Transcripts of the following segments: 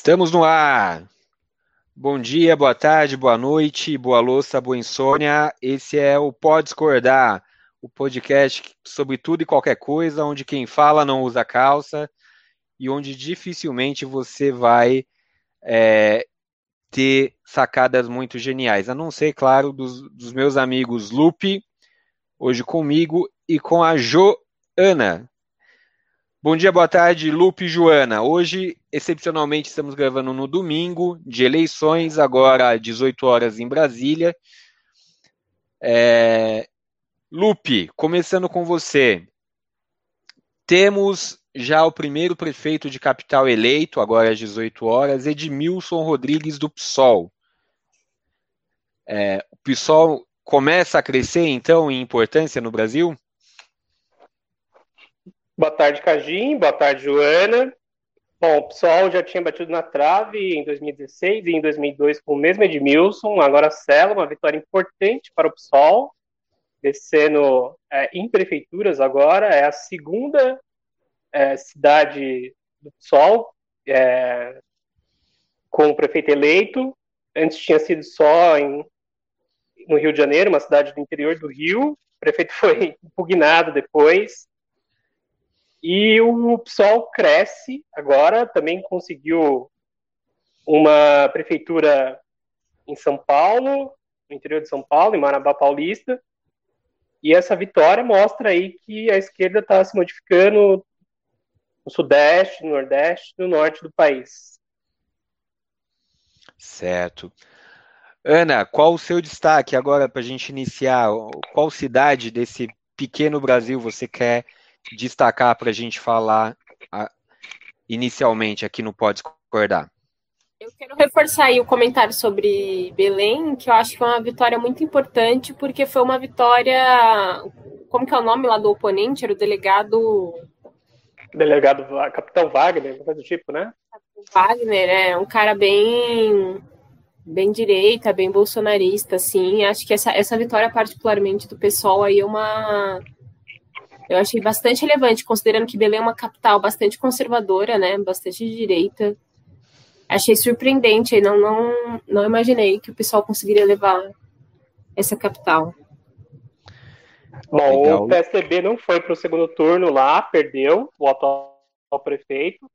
Estamos no ar. Bom dia, boa tarde, boa noite, boa louça, boa insônia. Esse é o Pode Discordar, o podcast sobre tudo e qualquer coisa, onde quem fala não usa calça e onde dificilmente você vai é, ter sacadas muito geniais, a não ser, claro, dos, dos meus amigos Lupe, hoje comigo, e com a Joana. Bom dia, boa tarde, Lupe e Joana. Hoje, excepcionalmente, estamos gravando no domingo de eleições, agora às 18 horas em Brasília. É... Lupe, começando com você. Temos já o primeiro prefeito de capital eleito, agora às 18 horas, Edmilson Rodrigues do PSOL. É, o PSOL começa a crescer, então, em importância no Brasil? Boa tarde, Cajim. Boa tarde, Joana. Bom, o PSOL já tinha batido na trave em 2016 e em 2002 com o mesmo Edmilson. Agora, Cela, uma vitória importante para o PSOL, descendo é, em prefeituras agora. É a segunda é, cidade do PSOL, é, com o prefeito eleito. Antes tinha sido só em, no Rio de Janeiro, uma cidade do interior do Rio. O prefeito foi impugnado depois. E o PSOL cresce agora, também conseguiu uma prefeitura em São Paulo, no interior de São Paulo, em Marabá Paulista. E essa vitória mostra aí que a esquerda está se modificando no Sudeste, no Nordeste no Norte do país. Certo. Ana, qual o seu destaque agora para a gente iniciar? Qual cidade desse pequeno Brasil você quer destacar para a gente falar a, inicialmente aqui no Pode Discordar? Eu quero reforçar aí o comentário sobre Belém, que eu acho que foi uma vitória muito importante, porque foi uma vitória. Como que é o nome lá do oponente? Era o delegado delegado Capitão Wagner, coisa do tipo, né? Wagner é um cara bem bem direita, bem bolsonarista, assim. Acho que essa, essa vitória, particularmente do pessoal, aí é uma. Eu achei bastante relevante, considerando que Belém é uma capital bastante conservadora, né? Bastante de direita. Achei surpreendente, não, não, não imaginei que o pessoal conseguiria levar essa capital. Bom, Legal. o PSDB não foi para o segundo turno lá, perdeu o atual prefeito.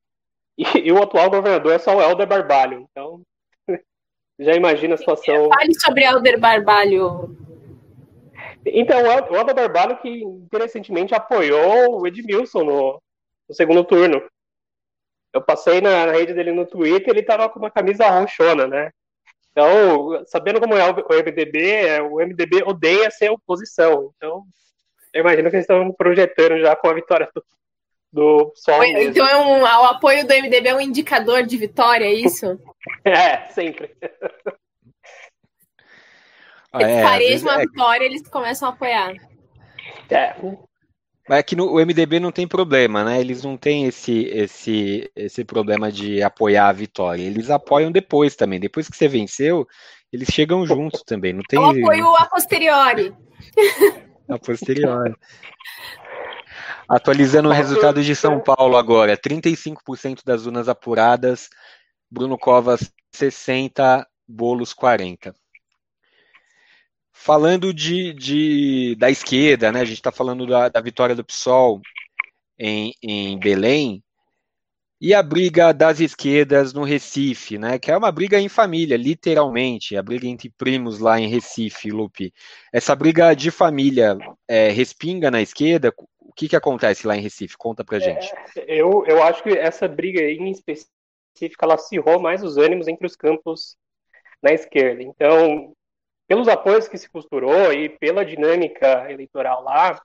E, e, o atual governador é só o Helder Barbalho. Então, já imagina a situação. Fale sobre Helder Barbalho. Então, o Helder Barbalho que interessantemente apoiou o Edmilson no, no segundo turno. Eu passei na, na rede dele no Twitter, ele estava com uma camisa roxona, né? Então, sabendo como é o MDB, é, o MDB odeia ser oposição. Então, eu imagino que eles estão projetando já com a vitória do, do Sol. Então, é um, o apoio do MDB é um indicador de vitória, é isso? é, sempre. Eles é, parejam a é... vitória, eles começam a apoiar. É, mas é que no, o MDB não tem problema, né? Eles não têm esse, esse, esse problema de apoiar a vitória. Eles apoiam depois também. Depois que você venceu, eles chegam juntos também. Não tem. Eu apoio a posteriori. A posteriori. Atualizando o resultado de São Paulo agora: 35% das urnas apuradas, Bruno Covas 60, Bolos 40. Falando de, de, da esquerda, né? A gente está falando da, da, vitória do PSOL em, em Belém e a briga das esquerdas no Recife, né? Que é uma briga em família, literalmente, a briga entre primos lá em Recife, Lupe. Essa briga de família é, respinga na esquerda? O que, que acontece lá em Recife? Conta pra gente. É, eu, eu acho que essa briga em específico ela acirrou mais os ânimos entre os campos na esquerda. Então, pelos apoios que se costurou e pela dinâmica eleitoral lá,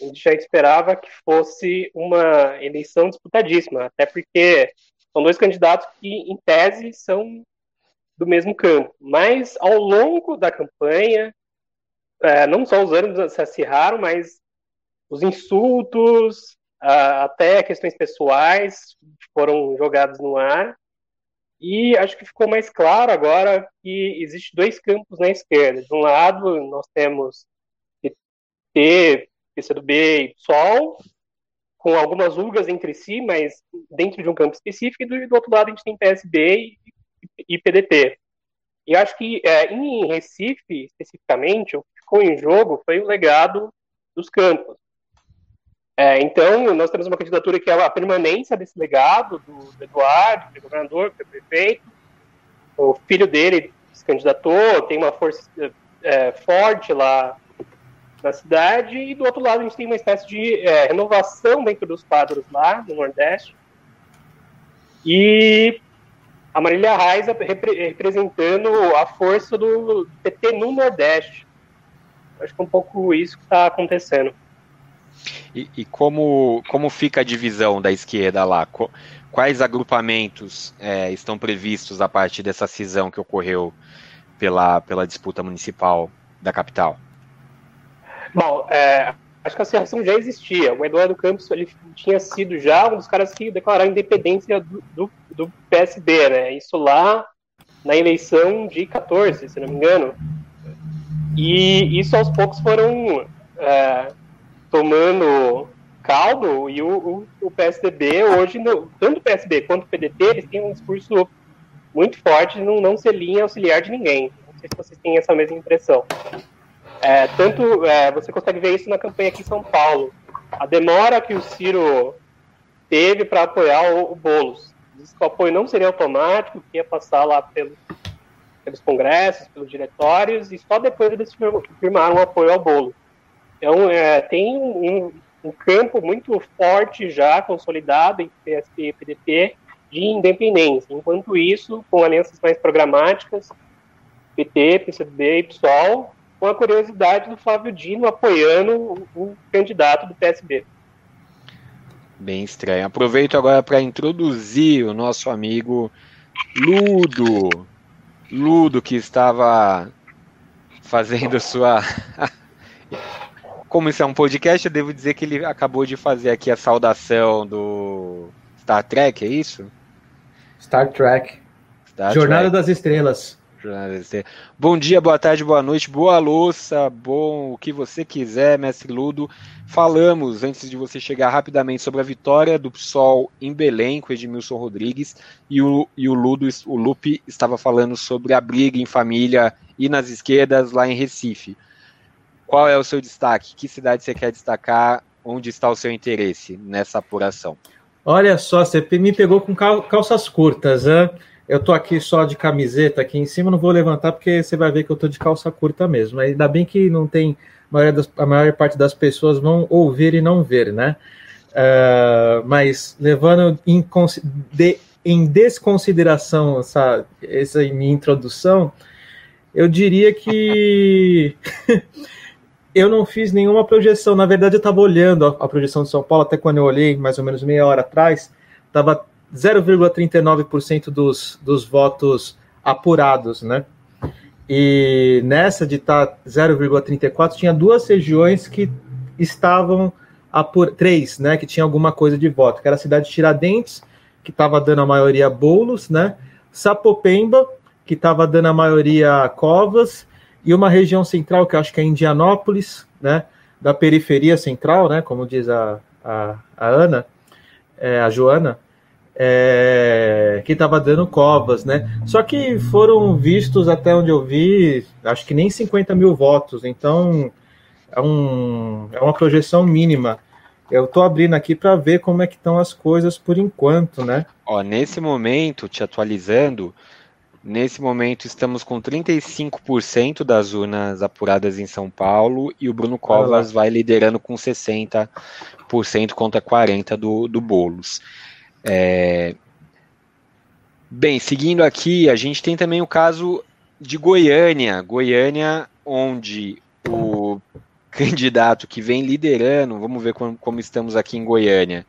a gente já esperava que fosse uma eleição disputadíssima, até porque são dois candidatos que, em tese, são do mesmo campo. Mas, ao longo da campanha, é, não só os ânimos se acirraram, mas os insultos, até questões pessoais foram jogados no ar. E acho que ficou mais claro agora que existe dois campos na esquerda. De um lado, nós temos PT, PCdoB e PSOL, com algumas rugas entre si, mas dentro de um campo específico, e do, outro lado a gente tem PSB e, e PDT. E acho que é, em Recife, especificamente, o que ficou em jogo foi o legado dos campos. É, então, nós temos uma candidatura que é a permanência desse legado do, do Eduardo, que é governador, que é prefeito. O filho dele se candidatou, tem uma força é, forte lá na cidade, e do outro lado a gente tem uma espécie de é, renovação dentro dos quadros lá no Nordeste. E a Marília Reis repre representando a força do PT no Nordeste. Acho que é um pouco isso que está acontecendo. E, e, como, como fica a divisão da esquerda lá? Quais agrupamentos é, estão previstos a partir dessa cisão que ocorreu pela, pela disputa municipal da capital? Bom, é, acho que a associação já existia. O Eduardo Campos ele tinha sido já um dos caras que declararam independência do, do, do PSB, né? Isso lá na eleição de 14, se não me engano. E isso aos poucos foram é, tomando caldo e o, o, o PSDB hoje, no, tanto o PSB quanto o PDT, eles têm um discurso muito forte de não, não ser linha auxiliar de ninguém. Não sei se vocês têm essa mesma impressão. É, tanto é, você consegue ver isso na campanha aqui em São Paulo. A demora que o Ciro teve para apoiar o, o Boulos. Diz que o apoio não seria automático, que ia passar lá pelo, pelos congressos, pelos diretórios, e só depois eles firmaram o apoio ao Boulos. Então, é, tem um, um, campo muito forte já consolidado entre PSP e PDT de independência. Enquanto isso, com alianças mais programáticas, PT, PCB e PSOL, com a curiosidade do Flávio Dino apoiando o, o candidato do PSB. Bem estranho. Aproveito agora para introduzir o nosso amigo Ludo. Ludo, que estava fazendo sua. Como isso é um podcast, eu devo dizer que ele acabou de fazer aqui a saudação do Star Trek, é isso? Star Trek. Star Jornada Trek. das Estrelas. Bom dia, boa tarde, boa noite, boa louça, bom o que você quiser, mestre Ludo. Falamos, antes de você chegar rapidamente, sobre a vitória do PSOL em Belém com Edmilson Rodrigues e o, e o Ludo, o Lupe, estava falando sobre a briga em família e nas esquerdas lá em Recife. Qual é o seu destaque? Que cidade você quer destacar? Onde está o seu interesse nessa apuração? Olha só, você me pegou com calças curtas, né? Eu tô aqui só de camiseta aqui em cima, não vou levantar porque você vai ver que eu tô de calça curta mesmo. Ainda bem que não tem a maior, a maior parte das pessoas vão ouvir e não ver, né? Uh, mas levando em, de, em desconsideração essa, essa minha introdução, eu diria que eu não fiz nenhuma projeção. Na verdade, eu estava olhando a, a, projeção de São Paulo, até quando eu olhei, mais ou menos meia hora atrás, estava 0,39% dos, dos votos apurados, né? E nessa de estar tá 0,34 tinha duas regiões que estavam apur... três, né, que tinha alguma coisa de voto, que era a cidade de Tiradentes, que estava dando a maioria bolos, né? Sapopemba, que estava dando a maioria Covas, e uma região central que acho que é Indianópolis, né? Da periferia central, né? Como diz a, a, a Ana, é, a Joana, é, que estava dando covas, né? Só que foram vistos, até onde eu vi, acho que nem 50 mil votos, então é, um, é uma projeção mínima. Eu estou abrindo aqui para ver como é que estão as coisas por enquanto, né? Ó, nesse momento, te atualizando, nesse momento estamos com 35% das urnas apuradas em São Paulo e o Bruno Covas vai liderando com 60% contra 40% do, do Boulos. É... Bem, seguindo aqui, a gente tem também o caso de Goiânia. Goiânia, onde o candidato que vem liderando, vamos ver como, como estamos aqui em Goiânia.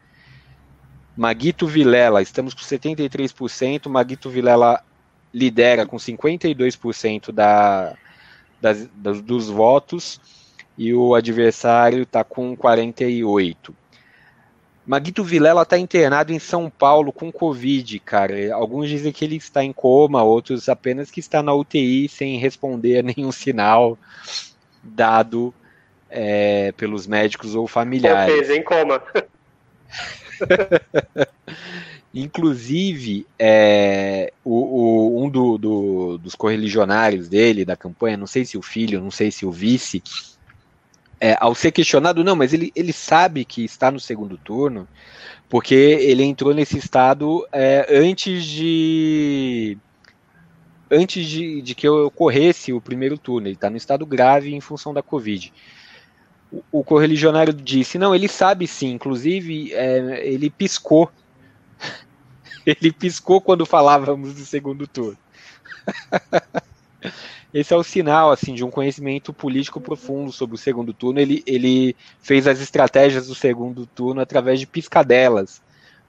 Maguito Vilela, estamos com 73%, Maguito Vilela lidera com 52% da, das, das, dos votos e o adversário está com 48%. Maguito Vilela está internado em São Paulo com Covid, cara. Alguns dizem que ele está em coma, outros apenas que está na UTI sem responder a nenhum sinal dado é, pelos médicos ou familiares. Ou em coma. Inclusive, é, o, o, um do, do, dos correligionários dele, da campanha, não sei se o filho, não sei se o vice, é, ao ser questionado, não, mas ele, ele sabe que está no segundo turno, porque ele entrou nesse estado é, antes de antes de, de que ocorresse o primeiro turno. Ele está no estado grave em função da Covid. O, o correligionário disse, não, ele sabe sim, inclusive é, ele piscou ele piscou quando falávamos do segundo turno. Esse é o sinal assim de um conhecimento político profundo sobre o segundo turno. Ele, ele fez as estratégias do segundo turno através de piscadelas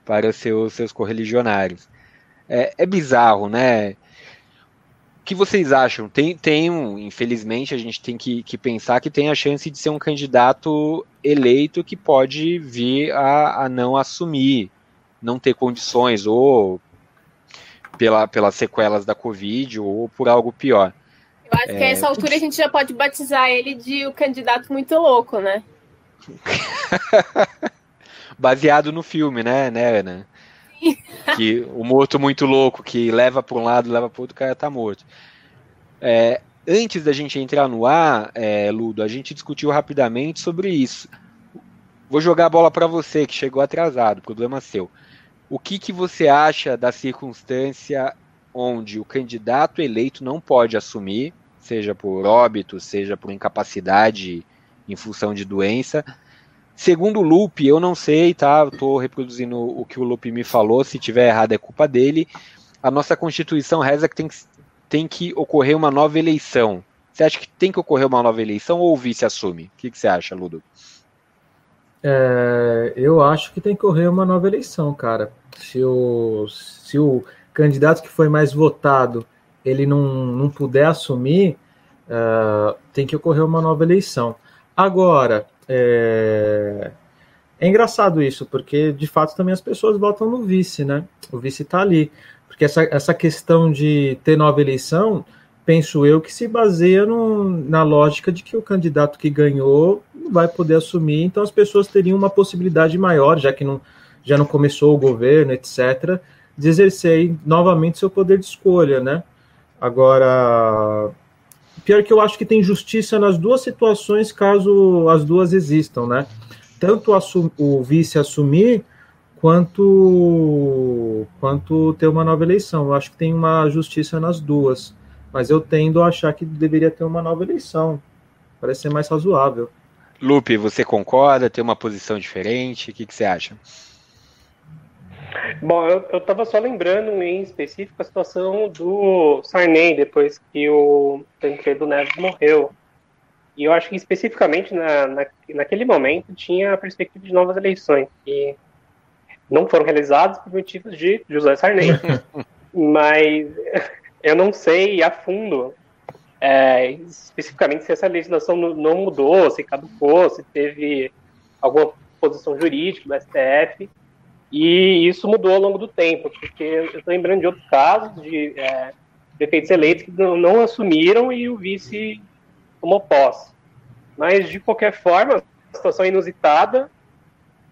para seus, seus correligionários. É, é bizarro, né? O que vocês acham? Tem, tem infelizmente, a gente tem que, que pensar que tem a chance de ser um candidato eleito que pode vir a, a não assumir não ter condições, ou pela, pelas sequelas da Covid, ou por algo pior. Eu acho é, que a essa altura a gente já pode batizar ele de o candidato muito louco, né? Baseado no filme, né, né, Ana? que o morto muito louco, que leva para um lado, leva para outro, o cara tá morto. É, antes da gente entrar no ar, é, Ludo, a gente discutiu rapidamente sobre isso. Vou jogar a bola para você, que chegou atrasado, problema seu. O que, que você acha da circunstância onde o candidato eleito não pode assumir, seja por óbito, seja por incapacidade em função de doença? Segundo o Lupe, eu não sei, tá? Estou reproduzindo o que o Lupe me falou. Se tiver errado, é culpa dele. A nossa Constituição reza que tem que, tem que ocorrer uma nova eleição. Você acha que tem que ocorrer uma nova eleição ou o vice assume? O que, que você acha, Ludo? É, eu acho que tem que ocorrer uma nova eleição, cara se o, se o candidato que foi mais votado ele não, não puder assumir, uh, tem que ocorrer uma nova eleição. Agora, é, é engraçado isso, porque de fato também as pessoas votam no vice, né? O vice está ali. Porque essa, essa questão de ter nova eleição, penso eu que se baseia no, na lógica de que o candidato que ganhou não vai poder assumir, então as pessoas teriam uma possibilidade maior, já que não, já não começou o governo, etc., de exercer novamente seu poder de escolha, né? Agora, pior que eu acho que tem justiça nas duas situações, caso as duas existam, né? Tanto o vice assumir, quanto, quanto ter uma nova eleição. Eu acho que tem uma justiça nas duas, mas eu tendo a achar que deveria ter uma nova eleição. Parece ser mais razoável. Lupe, você concorda? Tem uma posição diferente? O que, que você acha? Bom, eu estava só lembrando em específico a situação do Sarney, depois que o Tancredo Neves morreu. E eu acho que especificamente na, na, naquele momento tinha a perspectiva de novas eleições, que não foram realizadas por motivos de José Sarney. Mas eu não sei a fundo, é, especificamente se essa legislação não mudou, se caducou, se teve alguma posição jurídica do STF. E isso mudou ao longo do tempo, porque eu estou lembrando de outros casos de é, prefeitos eleitos que não, não, assumiram e o vice tomou posse. Mas, de qualquer forma, situação inusitada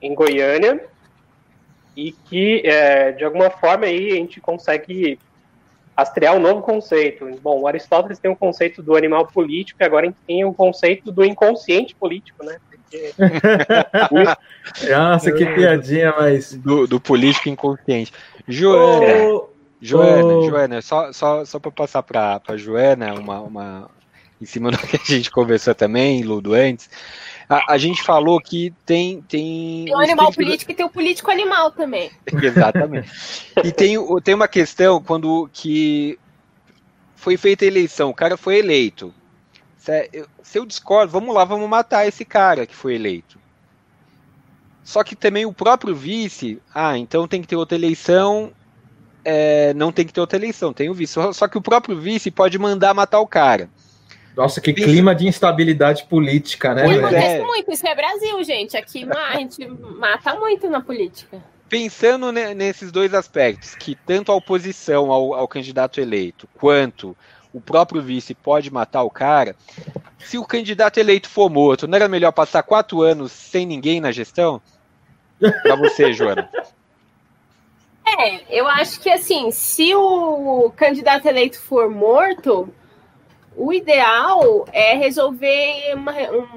em Goiânia e que, é, de alguma forma, aí a gente consegue rastrear um novo conceito. Bom, o Aristóteles tem o um conceito do animal político e agora a gente tem o um conceito do inconsciente político, né? Nossa, que piadinha, mas. Do, do político inconsciente. Joana, oh, Joana, oh. Joana, só, só, só para passar para a Joana, uma, uma, em cima do que a gente conversou também, Ludo, antes. A, a gente falou que tem. Tem, tem o animal político e tem o político animal também. Exatamente. e tem, tem uma questão quando que foi feita a eleição, o cara foi eleito. Se eu discordo, vamos lá, vamos matar esse cara que foi eleito. Só que também o próprio vice, ah, então tem que ter outra eleição, é, não tem que ter outra eleição, tem o vice. Só que o próprio vice pode mandar matar o cara. Nossa, que clima de instabilidade política, né? Pois acontece é. muito, isso é Brasil, gente. Aqui a gente mata muito na política. Pensando nesses dois aspectos, que tanto a oposição ao, ao candidato eleito, quanto o próprio vice pode matar o cara, se o candidato eleito for morto, não era melhor passar quatro anos sem ninguém na gestão? Para você, Joana. É, eu acho que assim, se o candidato eleito for morto, o ideal é resolver uma,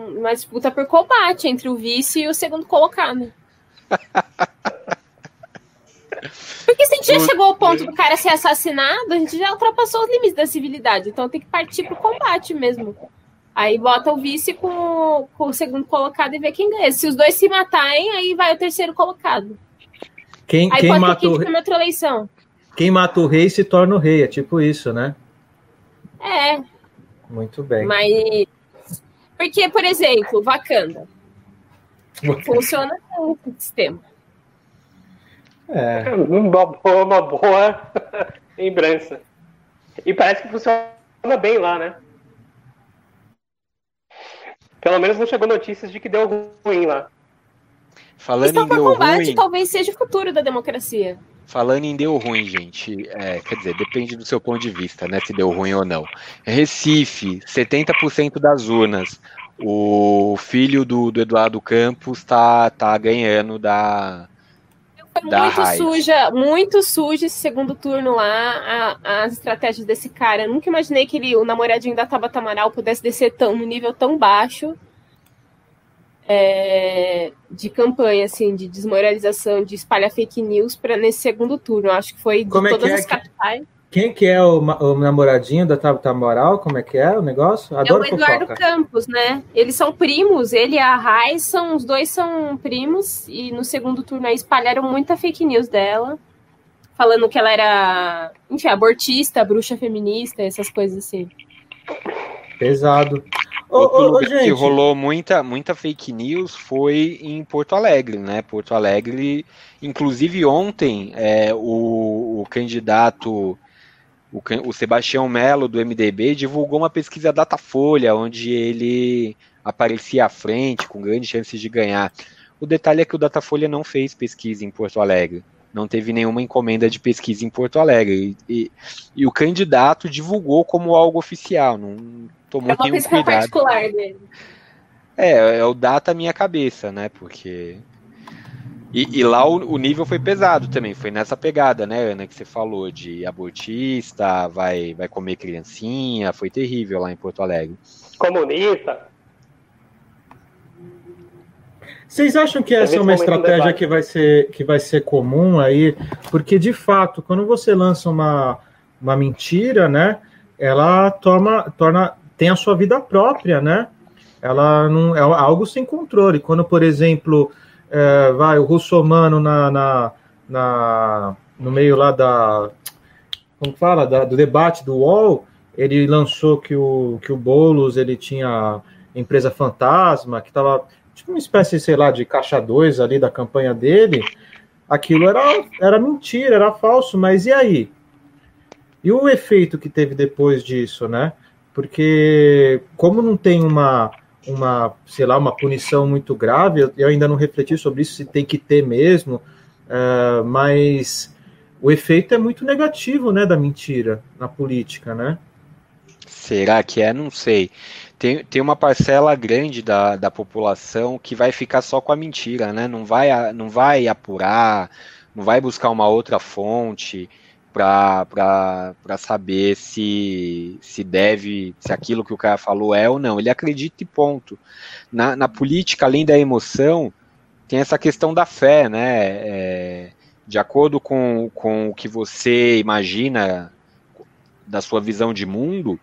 uma disputa por combate entre o vice e o segundo colocado. Porque se a gente já chegou ao ponto do cara ser assassinado, a gente já ultrapassou os limites da civilidade. Então tem que partir pro combate mesmo. Aí bota o vice com, com o segundo colocado e vê quem ganha. Se os dois se matarem, aí vai o terceiro colocado. Quem, aí quem pode mata ter outra eleição. Quem mata o rei se torna o rei, é tipo isso, né? É, Muito bem. mas. Porque, por exemplo, Wakanda. Funciona com o sistema. É, Uma boa, uma boa lembrança. E parece que funciona bem lá, né? Pelo menos não chegou notícias de que deu ruim lá. Falando Então, em deu combate, ruim, talvez seja o futuro da democracia. Falando em deu ruim, gente, é, quer dizer, depende do seu ponto de vista, né, se deu ruim ou não. Recife, 70% das urnas. O filho do, do Eduardo Campos tá, tá ganhando da, Foi Da muito raiz. suja, muito suja esse segundo turno lá, a- as estratégias desse cara. Eu nunca imaginei que ele, o namoradinho da Tabata Amaral pudesse descer tão, no nível tão baixo é, de campanha, assim, de desmoralização, de espalhar fake news para nesse segundo turno. Acho que foi de Como é todas é as capitais. Quem que é o, o namoradinho da Tabata Moral? Como é que é o negócio? É o Adoro Eduardo fofoca. Campos, né? Eles são primos, ele e a Raiz são, os dois são primos, e no segundo turno aí espalharam muita fake news dela, falando que ela era, enfim, abortista, bruxa feminista, essas coisas assim. Pesado. Ô, Outro ô, ô, lugar que gente, rolou muita, muita fake news foi em Porto Alegre, né? Porto Alegre, inclusive ontem, é, o, o candidato, o, o Sebastião Melo, do MDB, divulgou uma pesquisa Datafolha, onde ele aparecia à frente, com grandes chances de ganhar. O detalhe é que o Datafolha não fez pesquisa em Porto Alegre. Não teve nenhuma encomenda de pesquisa em Porto Alegre. E, e- e o candidato divulgou como algo oficial, não tomou É uma nenhum cuidado. particular dele. É, é o data minha cabeça, né? Porque. E, e lá o, o nível foi pesado também, foi nessa pegada, né, Ana, que você falou de abortista, vai, vai comer criancinha, foi terrível lá em Porto Alegre. Comunista. Vocês acham que essa é uma um estratégia que vai ser que vai ser comum aí? Porque de fato, quando você lança uma, uma mentira, né, ela toma torna tem a sua vida própria, né? Ela não é algo sem controle. Quando, por exemplo, é, vai o russomano na, na, na no meio lá da como fala da- do debate do UOL, ele lançou que o que o Boulos ele tinha empresa fantasma que estava tipo uma espécie, sei lá, de caixa 2 ali da campanha dele, aquilo era, era mentira, era falso, mas e aí? E o efeito que teve depois disso, né? Porque como não tem uma, uma sei lá, uma punição muito grave, eu, ainda não refleti sobre isso, se tem que ter mesmo, eh, mas o efeito é muito negativo, né, da mentira na política, né? Será que é? Não sei. Tem, tem uma parcela grande da, da população que vai ficar só com a mentira, né? Não vai, não vai apurar, não vai buscar uma outra fonte para saber se, se deve, se aquilo que o cara falou é ou não. Ele acredita e ponto. Na, na política, além da emoção, tem essa questão da fé, né? É, de acordo com, com o que você imagina da sua visão de mundo,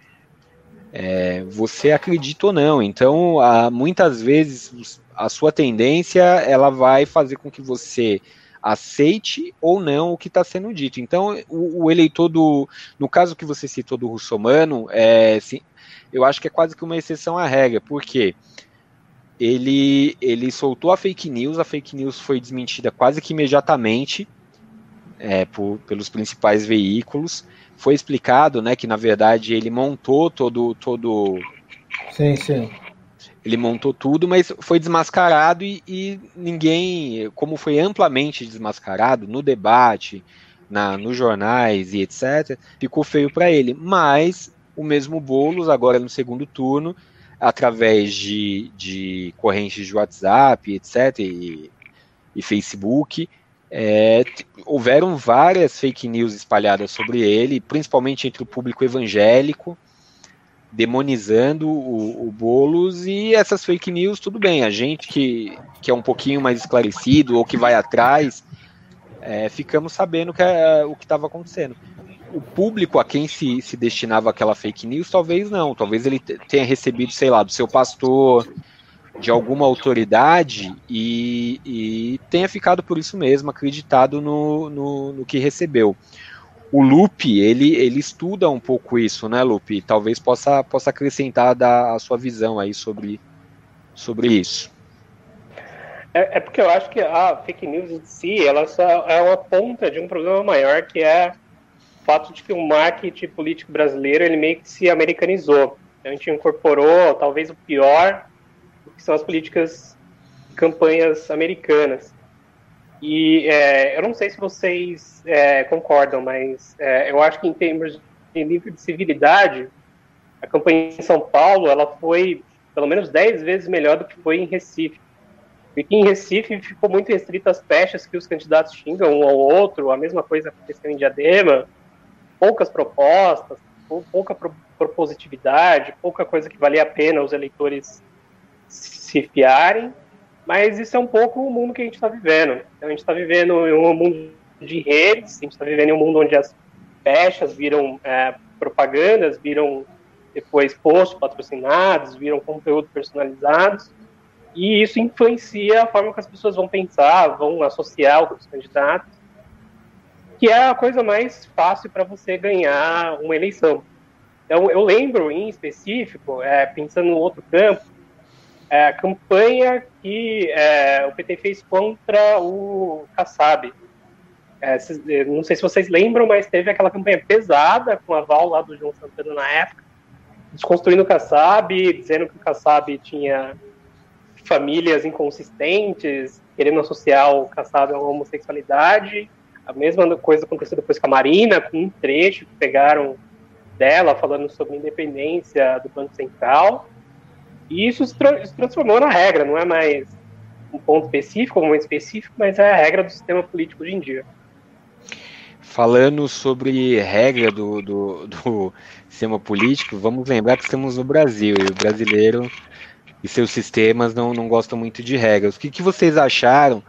é, você acredita ou não. Então, muitas vezes a sua tendência ela vai fazer com que você aceite ou não o que está sendo dito. Então, o, o, eleitor do, no caso que você citou do russomano, é, sim, eu acho que é quase que uma exceção à regra, porque ele, ele soltou a fake news, a fake news foi desmentida quase que imediatamente é, por, pelos principais veículos foi explicado, né, que na verdade ele montou todo, todo, sim, sim, ele montou tudo, mas foi desmascarado e, e ninguém, como foi amplamente desmascarado no debate, na, nos jornais e etc, ficou feio para ele. Mas o mesmo Bolos agora no segundo turno, através de, de correntes de WhatsApp, etc, e, e Facebook. É, houveram várias fake news espalhadas sobre ele, principalmente entre o público evangélico, demonizando o, o Boulos e essas fake news, tudo bem, a gente que, que é um pouquinho mais esclarecido ou que vai atrás, é, ficamos sabendo que é, o que estava acontecendo. O público a quem se, se destinava aquela fake news, talvez não, talvez ele tenha recebido, sei lá, do seu pastor, de alguma autoridade e, e tenha ficado por isso mesmo, acreditado no, no, no, que recebeu. O Lupe, ele, ele estuda um pouco isso, né, Lupe? Talvez possa, possa acrescentar da, a sua visão aí sobre, sobre isso. É, é, porque eu acho que a fake news em si, ela é uma ponta de um problema maior, que é o fato de que o marketing político brasileiro, ele meio que se americanizou. Então, a gente incorporou, talvez, o pior que são as políticas campanhas americanas. E é, eu não sei se vocês é, concordam, mas é, eu acho que em termos de nível de civilidade, a campanha em São Paulo ela foi pelo menos 10 vezes melhor do que foi em Recife. Porque em Recife ficou muito restrito às pechas que os candidatos xingam um ao outro, a mesma coisa aconteceu em Diadema, poucas propostas, pouca propositividade, pouca coisa que valia a pena os eleitores se fiarem, mas isso é um pouco o mundo que a gente está vivendo. Então, a gente está vivendo em um mundo de redes, a gente está vivendo em um mundo onde as pechas viram é, propagandas, viram depois posts patrocinados, viram conteúdo personalizados, e isso influencia a forma que as pessoas vão pensar, vão associar os candidatos, que é a coisa mais fácil para você ganhar uma eleição. Então, eu lembro em específico, é, pensando no outro campo, é, campanha que é, o PT fez contra o Kassab. É, não sei se vocês lembram, mas teve aquela campanha pesada com a aval lá do João Santana na época, desconstruindo o Kassab, dizendo que o Kassab tinha famílias inconsistentes, querendo associar o Kassab uma homossexualidade. A mesma coisa aconteceu depois com a Marina, com um trecho que pegaram dela falando sobre independência do Banco Central. E isso se, tra se transformou na regra, não é mais um ponto específico, um momento específico, mas é a regra do sistema político hoje em dia. Falando sobre regra do, do, do, sistema político, vamos lembrar que estamos no Brasil e o brasileiro e seus sistemas não, não gostam muito de regras. O que, que vocês acharam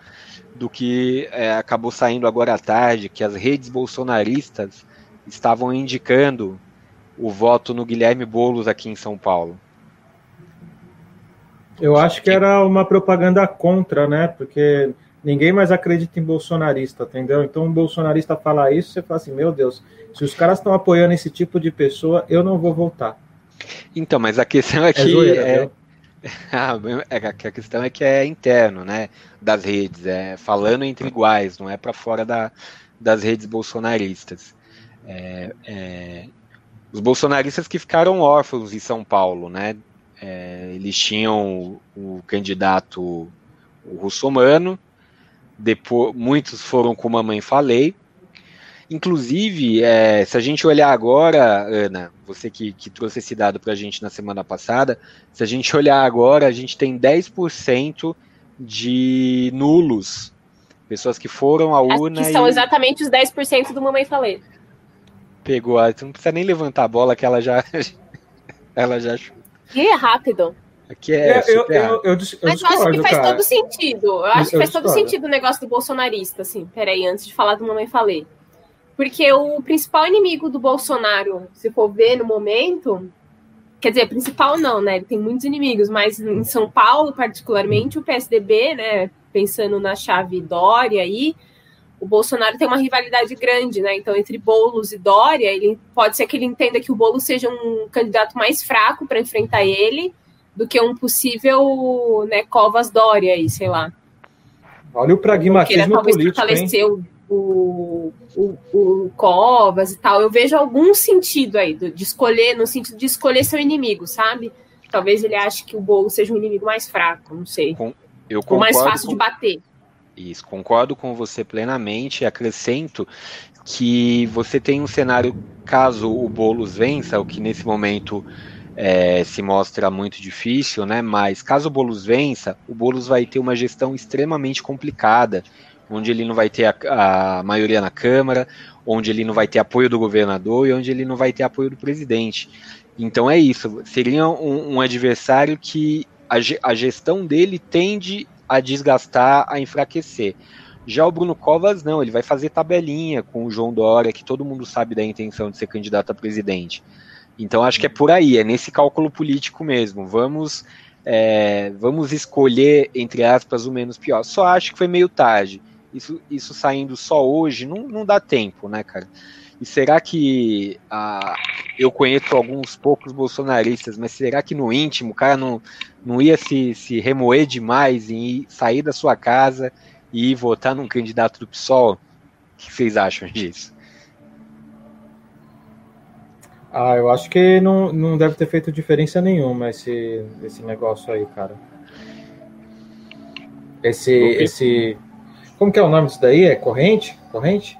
do que é, acabou saindo agora à tarde, que as redes bolsonaristas estavam indicando o voto no Guilherme Boulos aqui em São Paulo? Eu acho que era uma propaganda contra, né? Porque ninguém mais acredita em bolsonarista, entendeu? Então, um bolsonarista falar isso, você fala assim: meu Deus, se os caras estão apoiando esse tipo de pessoa, eu não vou votar. Então, mas a questão é, é que. Zoeira, é... Ah, é a questão é que é interno, né? Das redes, é falando entre iguais, não é para fora da, das redes bolsonaristas. É, é, os bolsonaristas que ficaram órfãos em São Paulo, né? É, eles tinham o, o candidato o russomano, depois, muitos foram com Mamãe Falei. Inclusive, é, se a gente olhar agora, Ana, você que, que trouxe esse dado para a gente na semana passada, se a gente olhar agora, a gente tem 10% de nulos, pessoas que foram à urna. Que são e... exatamente os 10% do Mamãe Falei. Pegou, você não precisa nem levantar a bola que ela já, ela já que é rápido. Aqui é, eu, eu, eu, eu, Mas eu acho que faz cara. todo sentido. Eu acho que faz todo sentido o negócio do bolsonarista, assim. Peraí, antes de falar do Mamãe Falei. Porque o principal inimigo do Bolsonaro, se for ver no momento, quer dizer, principal não, né? Ele tem muitos inimigos, mas em São Paulo, particularmente, o PSDB, né? Pensando na chave Dória aí, o Bolsonaro tem uma rivalidade grande, né? Então, entre Boulos e Dória, ele pode ser que ele entenda que o Boulos seja um candidato mais fraco para enfrentar ele do que um possível né, Covas Dória aí, sei lá. Olha o pragmatismo Porque, talvez político, fortaleceu o, o, o, Covas e tal. Eu vejo algum sentido aí de escolher, no sentido de escolher seu inimigo, sabe? Talvez ele ache que o Boulos seja um inimigo mais fraco, não sei. Eu Ou mais fácil com... de bater. Isso, concordo com você plenamente. Acrescento que você tem um cenário, caso o Boulos vença, o que nesse momento é, se mostra muito difícil, né? Mas caso o Boulos vença, o Boulos vai ter uma gestão extremamente complicada, onde ele não vai ter a, a maioria na Câmara, onde ele não vai ter apoio do governador e onde ele não vai ter apoio do presidente. Então é isso. Seria um, um adversário que a, a gestão dele tende a desgastar, a enfraquecer. Já o Bruno Covas, não, ele vai fazer tabelinha com o João Dória, que todo mundo sabe da intenção de ser candidato a presidente. Então acho que é por aí, é nesse cálculo político mesmo. Vamos é, vamos escolher, entre aspas, o menos pior. Só acho que foi meio tarde. Isso, isso saindo só hoje não, não dá tempo, né, cara? E será que ah, eu conheço alguns poucos bolsonaristas, mas será que no íntimo o cara não, não ia se, se remoer demais em sair da sua casa e ir votar num candidato do PSOL? O que vocês acham disso? Ah, eu acho que não, não deve ter feito diferença nenhuma esse, esse negócio aí, cara. Esse, esse. Como que é o nome disso daí? É corrente? Corrente?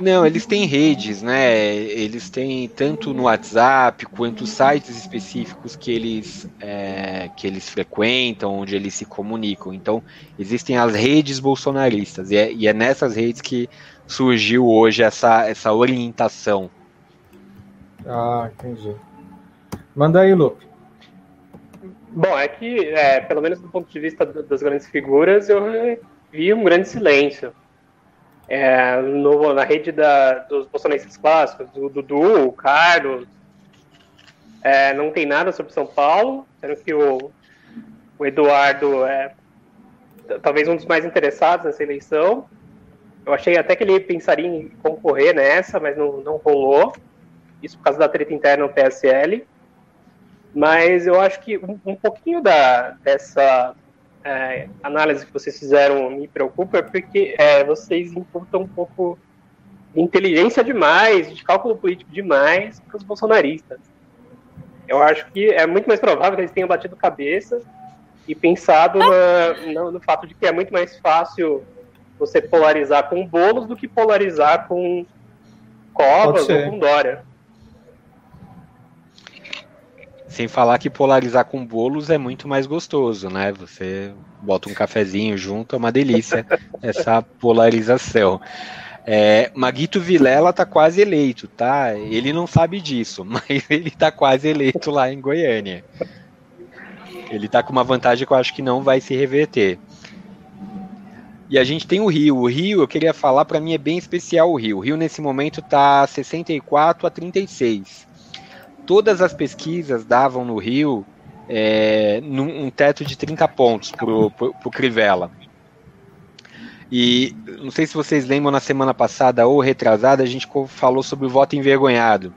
Não, eles têm redes, né? Eles têm tanto no WhatsApp quanto sites específicos que eles, é, que eles frequentam, onde eles se comunicam. Então, existem as redes bolsonaristas, e é, e é nessas redes que surgiu hoje essa, essa orientação ah, entendi. Manda aí, Lupe. Bom, é que, é, pelo menos do ponto de vista das grandes figuras, eu vi um grande silêncio. É, no, na rede da, dos bolsonaristas clássicos, do Dudu, o Carlos, é, não tem nada sobre São Paulo, sendo que o, o Eduardo é talvez um dos mais interessados nessa eleição. Eu achei até que ele pensaria em concorrer nessa, mas não, não rolou isso por causa da treta interna no PSL. Mas eu acho que um, um pouquinho da, dessa é, análise que vocês fizeram me preocupa, porque é, vocês imputam um pouco de inteligência demais, de cálculo político demais para os bolsonaristas. Eu acho que é muito mais provável que eles tenham batido cabeça e pensado na, no, no, fato de que é muito mais fácil você polarizar com bolos do que polarizar com Covas ou com Dória. Sem falar que polarizar com bolos é muito mais gostoso, né? Você bota um cafezinho junto, é uma delícia essa polarização. É, Maguito Vilela tá quase eleito, tá? Ele não sabe disso, mas ele tá quase eleito lá em Goiânia. Ele tá com uma vantagem que eu acho que não vai se reverter. E a gente tem o Rio. O Rio, eu queria falar, para mim é bem especial o Rio. O Rio nesse momento tá 64 a 36 todas as pesquisas davam no Rio é, num, um teto de 30 pontos para o Crivella. E não sei se vocês lembram, na semana passada ou retrasada, a gente falou sobre o voto envergonhado.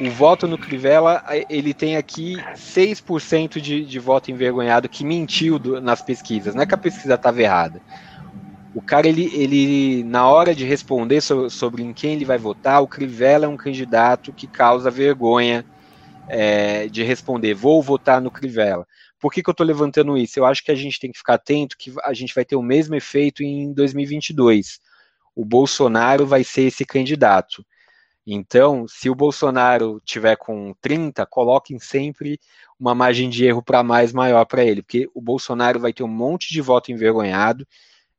O voto no Crivella, ele tem aqui 6% de, de voto envergonhado que mentiu do, nas pesquisas. Não é que a pesquisa estava errada o cara, ele, ele na hora de responder so, sobre em quem ele vai votar, o Crivella é um candidato que causa vergonha é, de responder, vou votar no Crivella. Por que, que eu estou levantando isso? Eu acho que a gente tem que ficar atento que a gente vai ter o mesmo efeito em 2022. O Bolsonaro vai ser esse candidato. Então, se o Bolsonaro tiver com 30, coloquem sempre uma margem de erro para mais maior para ele, porque o Bolsonaro vai ter um monte de voto envergonhado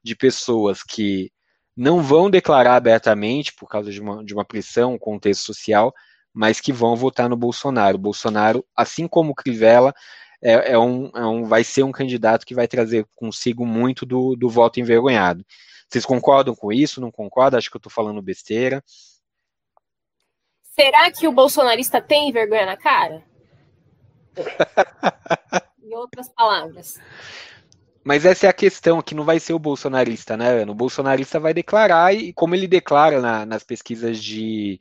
de pessoas que não vão declarar abertamente por causa de uma, de uma pressão, um contexto social, mas que vão votar no Bolsonaro. O Bolsonaro, assim como o Crivella, é, é, um, é um, vai ser um candidato que vai trazer consigo muito do, do voto envergonhado. Vocês concordam com isso? Não concordam? Acho que eu estou falando besteira. Será que o bolsonarista tem vergonha na cara? em outras palavras. Mas essa é a questão, que não vai ser o bolsonarista, né, Ana? O bolsonarista vai declarar, e como ele declara na, nas pesquisas de,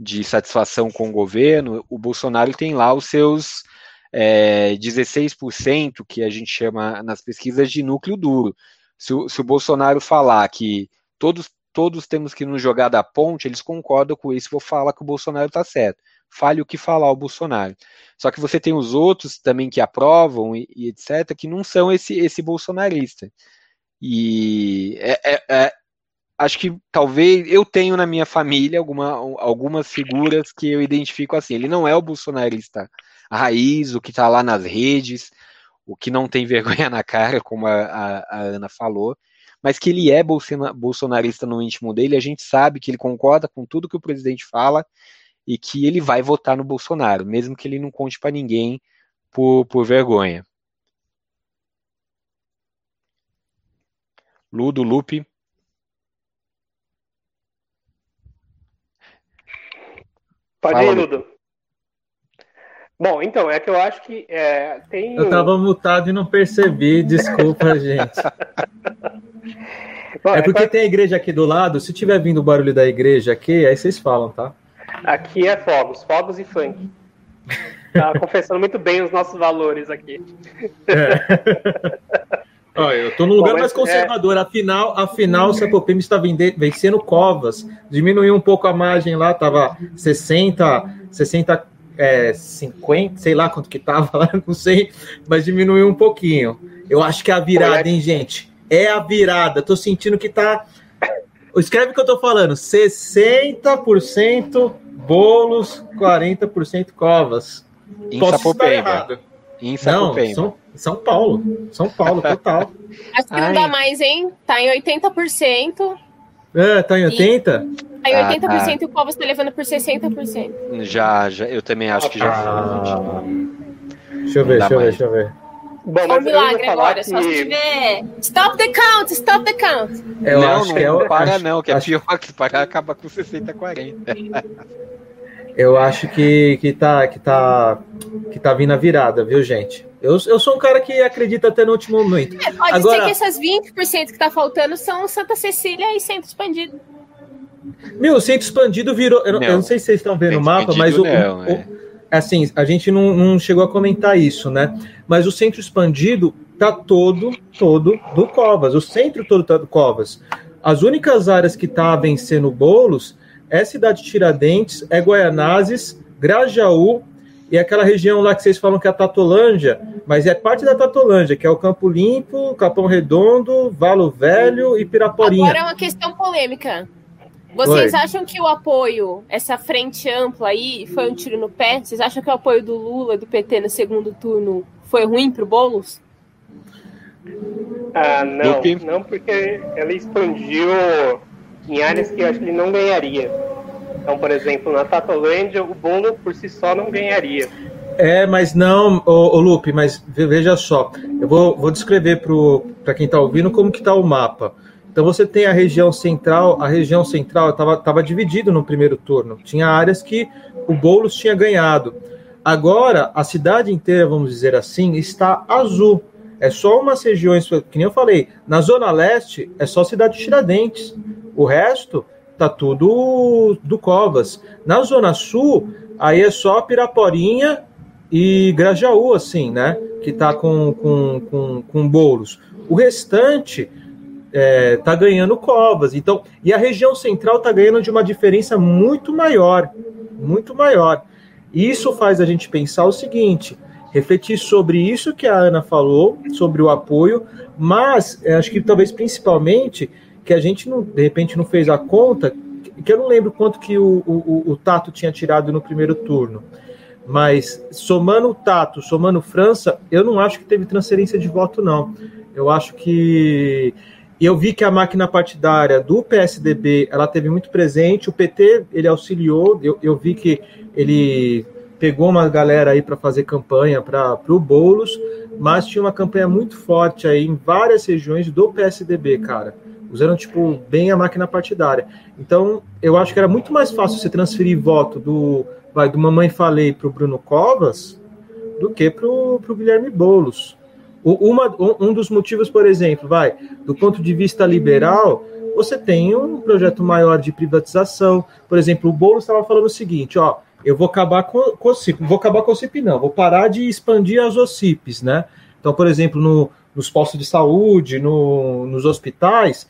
de satisfação com o governo, o Bolsonaro tem lá os seus é, 16%, que a gente chama nas pesquisas de núcleo duro. Se, se o Bolsonaro falar que todos, todos temos que nos jogar da ponte, eles concordam com isso, vou falar que o Bolsonaro está certo fale o que falar o Bolsonaro. Só que você tem os outros também que aprovam e, e etc., que não são esse, esse bolsonarista. E é, é, é, acho que talvez eu tenho na minha família alguma, algumas figuras que eu identifico assim. Ele não é o bolsonarista raiz, o que está lá nas redes, o que não tem vergonha na cara, como a, a, a Ana falou, mas que ele é bolsonarista no íntimo dele, a gente sabe que ele concorda com tudo que o presidente fala e que ele vai votar no Bolsonaro, mesmo que ele não conte para ninguém por, por vergonha. Ludo, Lupe. Pode Fala, ir, Ludo. Bom, então, é que eu acho que é, tem. Eu estava mutado e não percebi, desculpa, gente. Bom, é, é porque tem a igreja aqui do lado, se tiver vindo o barulho da igreja aqui, aí vocês falam, tá? Aqui é fogos, fogos e funk. Tá confessando muito bem os nossos valores aqui. É. Olha, eu estou no lugar Bom, mais é- conservador. É... Afinal, afinal, o Sapopema está vencendo covas. Diminuiu um pouco a margem lá, estava 60, 60, é, 50, sei lá quanto que estava lá, não sei, mas diminuiu um pouquinho. Eu acho que é a virada, hein, gente? É a virada. Estou sentindo que está. Escreve o que eu estou falando: 60% bolos, 40% covas. Em Posso Sapopemba. estar errado. Em Sapopemba. Não, são, São Paulo. São Paulo, total. Acho que não dá mais, hein? Tá em 80%. É, tá em 80%? Tá em 80% ah, ah. e o Covas tá levando por 60%. Já, já, eu também acho que já ah, Deixa eu ver, deixa eu ver, deixa eu ver. Bom, é um milagre agora, que... só se tiver. Stop the count, stop the count. Eu não, acho não, que é o. Para acho, não, que é acho... pior que parar acaba com 60 40. Eu acho que, que, tá, que, tá, que tá vindo a virada, viu, gente? Eu, eu sou um cara que acredita até no último momento. É, pode Agora, ser que essas 20% que tá faltando são Santa Cecília e Centro Expandido. Meu, o Centro Expandido virou. Eu não, eu não sei se vocês estão vendo o mapa, mas o, não, o, é. Assim, a gente não, não chegou a comentar isso, né? Mas o Centro Expandido tá todo, todo do Covas. O centro todo tá do Covas. As únicas áreas que tá vencendo bolos é Cidade Tiradentes, é Guaianazes, Grajaú e aquela região lá que vocês falam que é a Tatolândia, mas é parte da Tatolândia, que é o Campo Limpo, Capão Redondo, Valo Velho e Piraporinha. Agora é uma questão polêmica. Vocês Oi. acham que o apoio, essa frente ampla aí, foi um tiro no pé? Vocês acham que o apoio do Lula, do PT no segundo turno, foi ruim para o Boulos? Ah, não, não, porque ela expandiu em áreas que eu acho que ele não ganharia. Então, por exemplo, na Tatolândia, o bolo por si só não ganharia. É, mas não, ô, ô Lupe, mas veja só, eu vou, vou descrever para quem está ouvindo como que está o mapa. Então você tem a região central, a região central estava tava dividido no primeiro turno. Tinha áreas que o Boulos tinha ganhado. Agora, a cidade inteira, vamos dizer assim, está azul. É só umas regiões, que nem eu falei, na Zona Leste é só cidade de Tiradentes. O resto tá tudo do Covas. Na Zona Sul, aí é só Piraporinha e Grajaú, assim, né? Que tá com, com, com, com bolos. O restante é, tá ganhando Covas. Então, e a região central tá ganhando de uma diferença muito maior, muito maior. Isso faz a gente pensar o seguinte: refletir sobre isso que a Ana falou, sobre o apoio, mas é, acho que talvez principalmente que a gente não, de repente não fez a conta, que eu não lembro quanto que o, o, o Tato tinha tirado no primeiro turno. Mas somando o Tato, somando França, eu não acho que teve transferência de voto, não. Eu acho que. Eu vi que a máquina partidária do PSDB ela teve muito presente, o PT ele auxiliou, eu, eu vi que ele pegou uma galera aí para fazer campanha para o Boulos, mas tinha uma campanha muito forte aí em várias regiões do PSDB, cara usando tipo bem a máquina partidária. Então, eu acho que era muito mais fácil você transferir voto do vai do Mamãe Falei para o Bruno Covas do que para o Guilherme Boulos. Uma, um dos motivos, por exemplo, vai do ponto de vista liberal, você tem um projeto maior de privatização. Por exemplo, o Boulos estava falando o seguinte, ó, eu vou acabar com, com o CIP, vou acabar com o CIP não, vou parar de expandir as OCIPs, né? Então, por exemplo, no, nos postos de saúde, no, nos hospitais,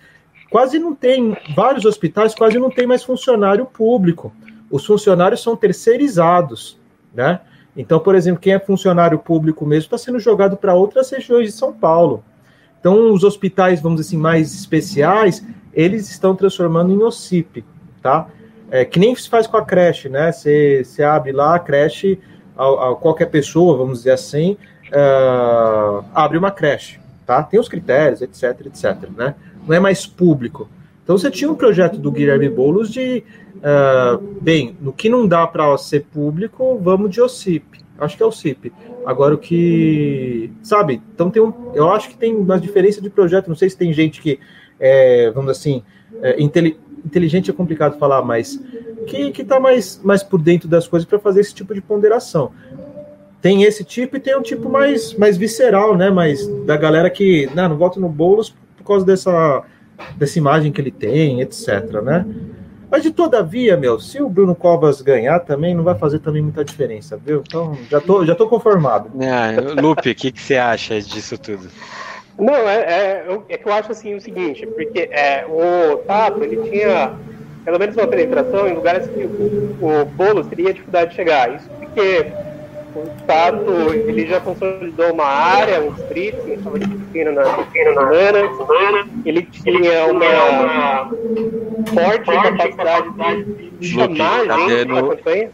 quase não tem, vários hospitais quase não tem mais funcionário público. Os funcionários são terceirizados, né? Então, por exemplo, quem é funcionário público mesmo está sendo jogado para outras regiões de São Paulo. Então, os hospitais, vamos dizer assim, mais especiais, eles estão transformando em OCIP, tá? É, que nem se faz com a creche, né? Você, abre lá a creche, a, a qualquer pessoa, vamos dizer assim, uh, abre uma creche, tá? Tem os critérios, etc, etc, né? Não é mais público. Então você tinha um projeto do Guilherme Boulos de, uh, bem, no que não dá para ser público, vamos de OCIP. Acho que é o CIP. Agora o que. Sabe? Então tem um. Eu acho que tem uma diferença de projeto. Não sei se tem gente que, é, vamos assim, é, inteligente é complicado falar, mas que, que tá mais, mais por dentro das coisas para fazer esse tipo de ponderação. Tem esse tipo e tem um tipo mais, mais visceral, né? Mais da galera que não, não voto no Boulos por causa dessa, dessa imagem que ele tem, etc, né? Mas de todavia, meu, se o Bruno Covas ganhar também, não vai fazer também muita diferença, viu? Então, já tô, já tô conformado. Ah, Lupe, o que, que você acha disso tudo? Não, é, é, é, que eu acho assim o seguinte, porque é, o Tato, ele tinha pelo menos uma penetração em lugares que o, o Boulos teria dificuldade de chegar. Isso porque o Tato ele já consolidou uma área, um street, que estava discutindo na, semana. Ele tinha uma forte capacidade de chamar tá gente dando, campanha.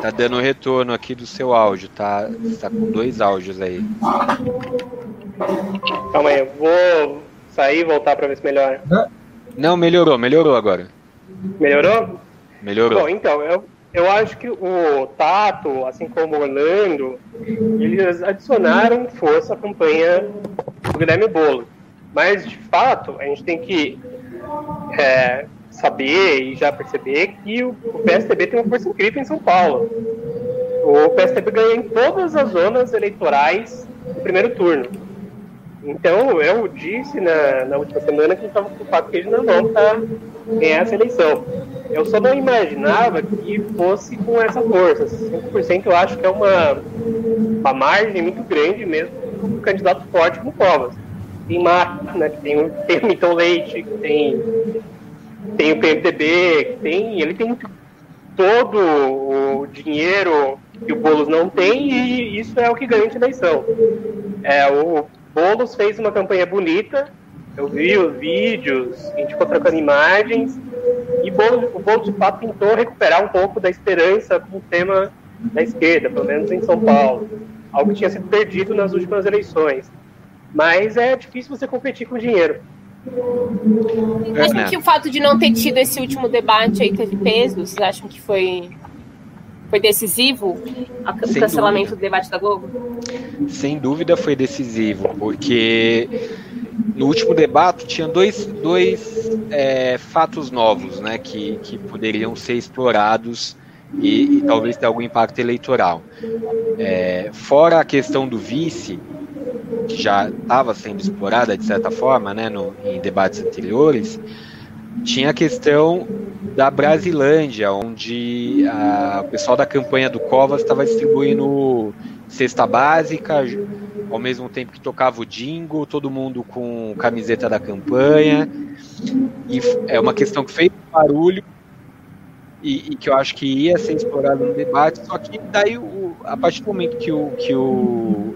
Tá dando retorno aqui do seu áudio, tá? Você tá com dois áudios aí. Calma aí, eu vou sair e voltar para ver se melhora. Não, melhorou, melhorou agora. Melhorou? Melhorou. Bom, então, eu, eu acho que o Tato, assim como o Orlando, eles adicionaram força à campanha do Guilherme Boulos. Mas, de fato, a gente tem que é, saber e já perceber que o, o PSDB tem uma força incrível em São Paulo. O PSDB ganha em todas as zonas eleitorais do primeiro turno. Então, eu disse na, na última semana que estava com o fato que eles não vão para ganhar essa eleição. Eu só não imaginava que fosse com essa força. 5% eu acho que é uma, uma margem muito grande mesmo para um candidato forte como Covas. Tem máquina, que tem, tem o Milton Leite, que tem, tem o PMDB, que tem, ele tem todo o dinheiro que o Boulos não tem e isso é o que garante a eleição. É, o Boulos fez uma campanha bonita, eu vi os vídeos, a gente ficou trocando imagens, e Boulos, o Boulos de fato tentou recuperar um pouco da esperança como tema da esquerda, pelo menos em São Paulo, algo que tinha sido perdido nas últimas eleições. Mas é difícil você competir com dinheiro. Acham que o fato de não ter tido esse último debate aí teve peso? Vocês acham que foi, foi decisivo o Sem cancelamento dúvida. do debate da Globo? Sem dúvida foi decisivo, porque no último debate tinha dois, dois é, fatos novos né, que, que poderiam ser explorados e, e talvez ter algum impacto eleitoral. É, fora a questão do vice, que já estava sendo explorada de certa forma né, no, em debates anteriores, tinha a questão da Brasilândia, onde a, o pessoal da campanha do Covas estava distribuindo cesta básica, ao mesmo tempo que tocava o jingle, todo mundo com camiseta da campanha. E é uma questão que fez barulho e, e que eu acho que ia ser explorado no debate, só que daí, o, a partir do momento que o, que o,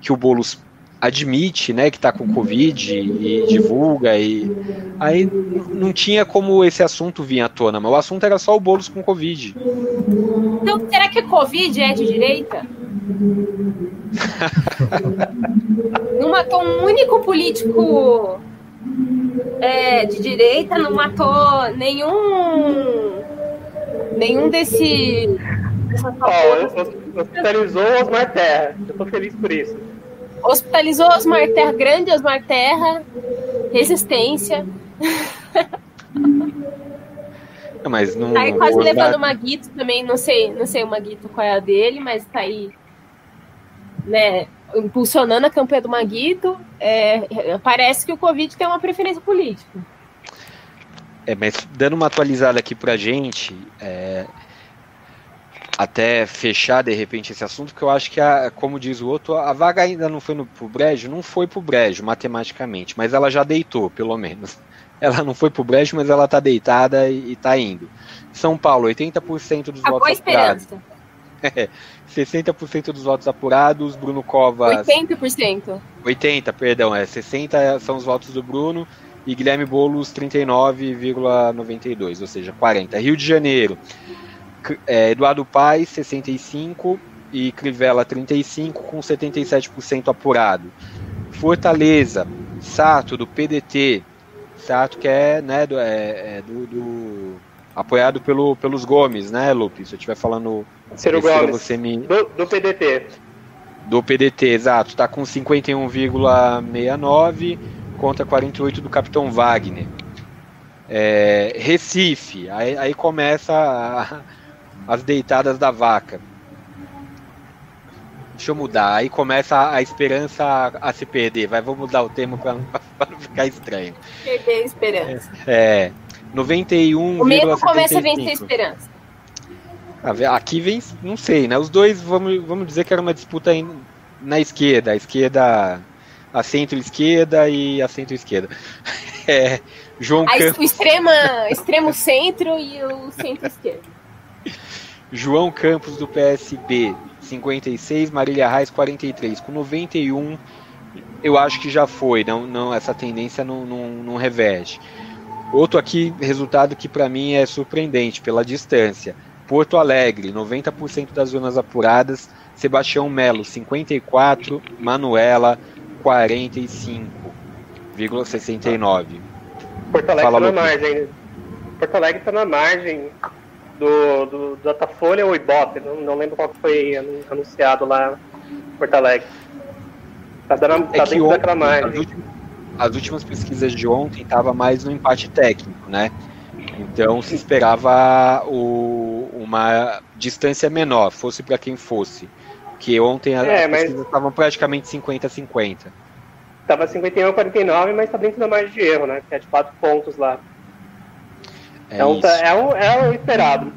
que o Boulos admite, né, que está com Covid e divulga, e aí não tinha como esse assunto vir à tona, mas o assunto era só o Boulos com Covid. Então, será que Covid é de direita? não matou um único político é, de direita, não matou nenhum nenhum desse Ó, hospitalizou o Osmar Terra. Eu tô feliz por isso. Hospitalizou Osmar Terra, grande Osmar Terra, resistência. Não, mas não, Tá aí quase o levando Osmar- o Maguito também, não sei, não sei o Maguito qual é a dele, mas tá aí, né, impulsionando a campanha do Maguito. É, parece que o Covid tem uma preferência política. É, mas dando uma atualizada aqui pra gente, é, até fechar de repente esse assunto, que eu acho que, a, como diz o outro, a vaga ainda não foi no, pro brejo, não foi pro brejo matematicamente, mas ela já deitou, pelo menos. Ela não foi pro brejo, mas ela tá deitada e, e tá indo. São Paulo, 80% dos Acabou votos a apurados. esperança. 60% dos votos apurados, Bruno Covas 80%. 80, perdão, é 60 são os votos do Bruno, e Guilherme Boulos 39,92, ou seja, 40. Rio de Janeiro, é, Eduardo Paes 65 e Crivella 35 com 77% apurado. Fortaleza, Sato do PDT, Sato que é, né, do, é, é do, do, apoiado pelo, pelos Gomes, né, Lupe? Se eu estiver falando Ciro Gomes, você me... do, do PDT. Do PDT, exato, está com 51,69 contra 48 do Capitão Wagner. É, Recife, aí, aí começa a, as deitadas da vaca. Deixa eu mudar. Aí começa a, esperança a, a, se perder. Vai, vou mudar o termo para não ficar estranho. Perder a esperança. É. 91. O medo começa a vencer a esperança. Aqui vem, não sei, né? Os dois, vamos, vamos dizer que era uma disputa na esquerda. A esquerda, a centro-esquerda e a centro-esquerda. É, João a, Campos... O extrema, extremo centro e o centro-esquerda. João Campos do PSB, 56, Marília Reis 43. Com 91, eu acho que já foi, não, não essa tendência não, não, não reverte. Outro aqui, resultado que para mim é surpreendente pela distância. Porto Alegre, 90% das zonas apuradas. Sebastião Melo, 54. Manuela, 45,69. Porto Alegre está na margem. Porto Alegre está na margem do, do Datafolha ou Ibope, não, não lembro qual foi anunciado lá em Porto Alegre. Tá, dando, é tá dentro ontem, daquela margem. As últimas, as últimas pesquisas de ontem estava mais no empate técnico, né? Então se esperava o, uma distância menor, fosse para quem fosse. Porque ontem as é, pesquisas estavam praticamente 50-50. Estava 51 49, mas está dentro da margem de erro, né? Que é de 4 pontos lá. É, então, tá, é, o, é o esperado.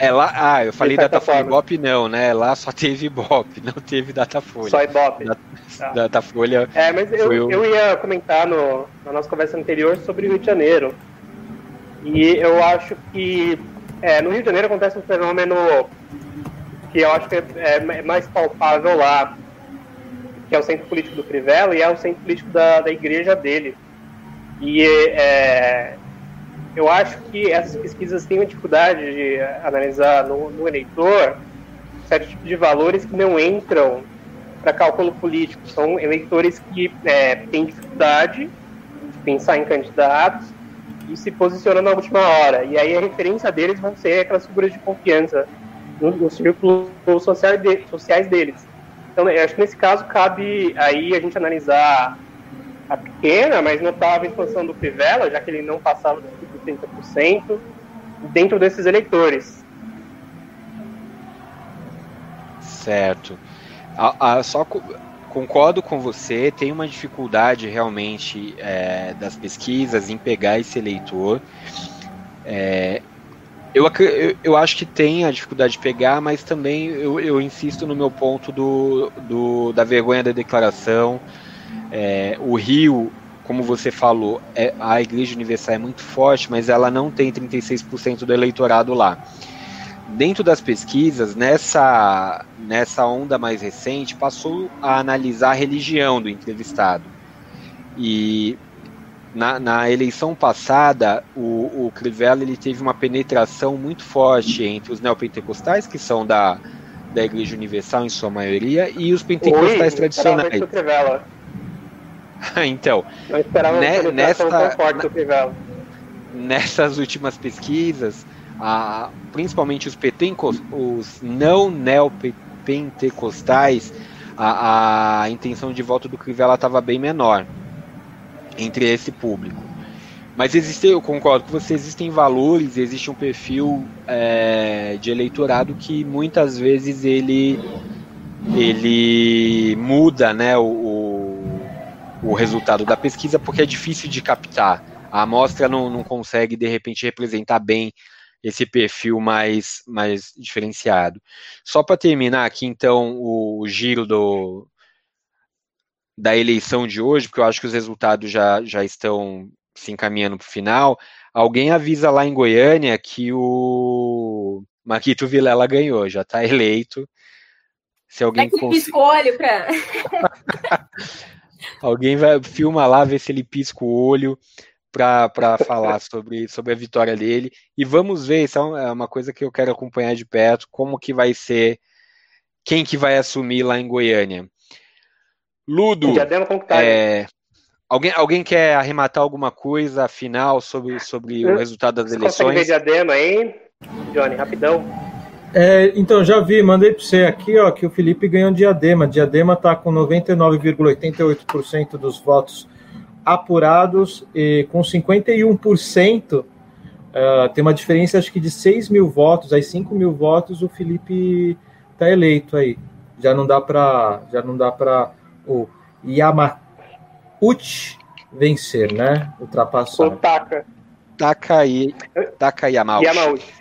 É lá, ah, eu falei Datafolha Ibope não, né? Lá só teve Ibope, não teve Datafolha. Só Ibope. Tá. Datafolha. É, mas eu, o... eu ia comentar no, na nossa conversa anterior sobre o Rio de Janeiro. E eu acho que é, no Rio de Janeiro acontece um fenômeno que eu acho que é, é mais palpável lá, que é o centro político do Crivella e é o centro político da, da igreja dele. E é, eu acho que essas pesquisas têm uma dificuldade de analisar no, no eleitor certo tipo de valores que não entram para cálculo político. São eleitores que é, têm dificuldade de pensar em candidatos e se posicionam na última hora. E aí a referência deles vão ser aquelas figuras de confiança no, no sociais deles. Então, eu acho que nesse caso cabe aí a gente analisar a pequena, mas notável expansão do Crivella, já que ele não passava dos 30% dentro desses eleitores. Certo. A, a, só co concordo com você, tem uma dificuldade realmente é, das pesquisas em pegar esse eleitor. É, eu, eu, eu, acho que tem a dificuldade de pegar, mas também eu, eu insisto no meu ponto do, do da vergonha da declaração. É, o Rio como você falou, é, a Igreja Universal é muito forte, mas ela não tem 36% do eleitorado lá. Dentro das pesquisas, nessa, nessa onda mais recente, passou a analisar a religião do entrevistado. E na, na eleição passada, o, o Crivella ele teve uma penetração muito forte entre os neopentecostais, que são da, da Igreja Universal em sua maioria, e os pentecostais Oi, tradicionais. então, né, nessa, na, nessas últimas pesquisas, a, principalmente os, petencos, os não neopentecostais, a, a intenção de voto do Crivella estava bem menor entre esse público. Mas existe, eu concordo com você, existem valores, existe um perfil é, de eleitorado que muitas vezes ele, ele muda né, o, o resultado da pesquisa porque é difícil de captar. A amostra não, não consegue, de repente, representar bem esse perfil mais, mais diferenciado. Só para terminar aqui, então, o, o giro do, da eleição de hoje, porque eu acho que os resultados já, já estão se encaminhando para o final. Alguém avisa lá em Goiânia que o Marquito Vilela ganhou, já está eleito. Se alguém é cons... escolhe para Alguém vai filma lá, ver se ele pisca o olho para falar sobre, sobre a vitória dele. E vamos ver, isso é, é uma coisa que eu quero acompanhar de perto, como que vai ser, quem que vai assumir lá em Goiânia. Ludo, é, alguém, alguém quer arrematar alguma coisa final sobre, sobre o resultado das Você eleições? Consegue ver diadema aí, Johnny, rapidão. É, então, já vi, mandei para você aqui, ó, que o Felipe ganhou diadema. Diadema está com 99,88% dos votos apurados e com 51%, uh, é, tem uma diferença acho que de 6 mil votos, aí 5 mil votos o Felipe está eleito aí. Já não dá para já não dá para o Yamauchi vencer, né? Ultrapassar. O Taka. Taka, e, Taka Yamauchi. Yamauchi.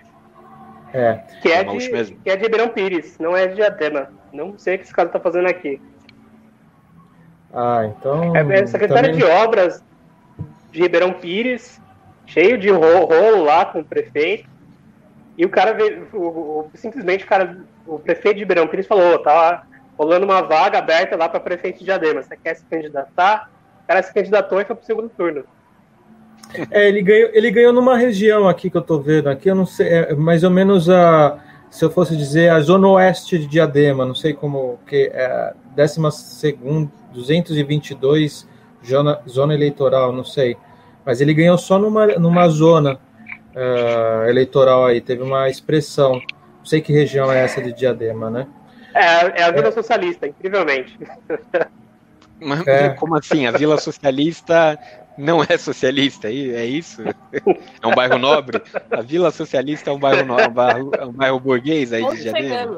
É. Que é, de, mesmo. que é de Ribeirão Pires, não é de Diadema. Não sei o que esse cara tá fazendo aqui. Ah, então. É, é secretário também... de obras de Ribeirão Pires, cheio de rolo lá com o prefeito. E o cara veio, o, o, simplesmente o cara, o prefeito de Ribeirão Pires falou, tá rolando uma vaga aberta lá para prefeito de Diadema. Você quer se candidatar? O cara se candidatou e foi pro segundo turno. É, ele ganhou, ele ganhou numa região aqui que eu tô vendo aqui, eu não sei, é mais ou menos a, se eu fosse dizer, a zona oeste de Diadema, não sei como, que é décima segunda, 222 zona, zona eleitoral, não sei. Mas ele ganhou só numa, numa zona uh, eleitoral aí, teve uma expressão. Não sei que região é essa de Diadema, né? É, é a Vila é. Socialista, incrivelmente. Mas, é. Como assim? A Vila Socialista não é socialista, é, é isso? É um bairro nobre? A Vila Socialista é um bairro, nobre, um bairro, é um bairro burguês aí Onde de Janeiro?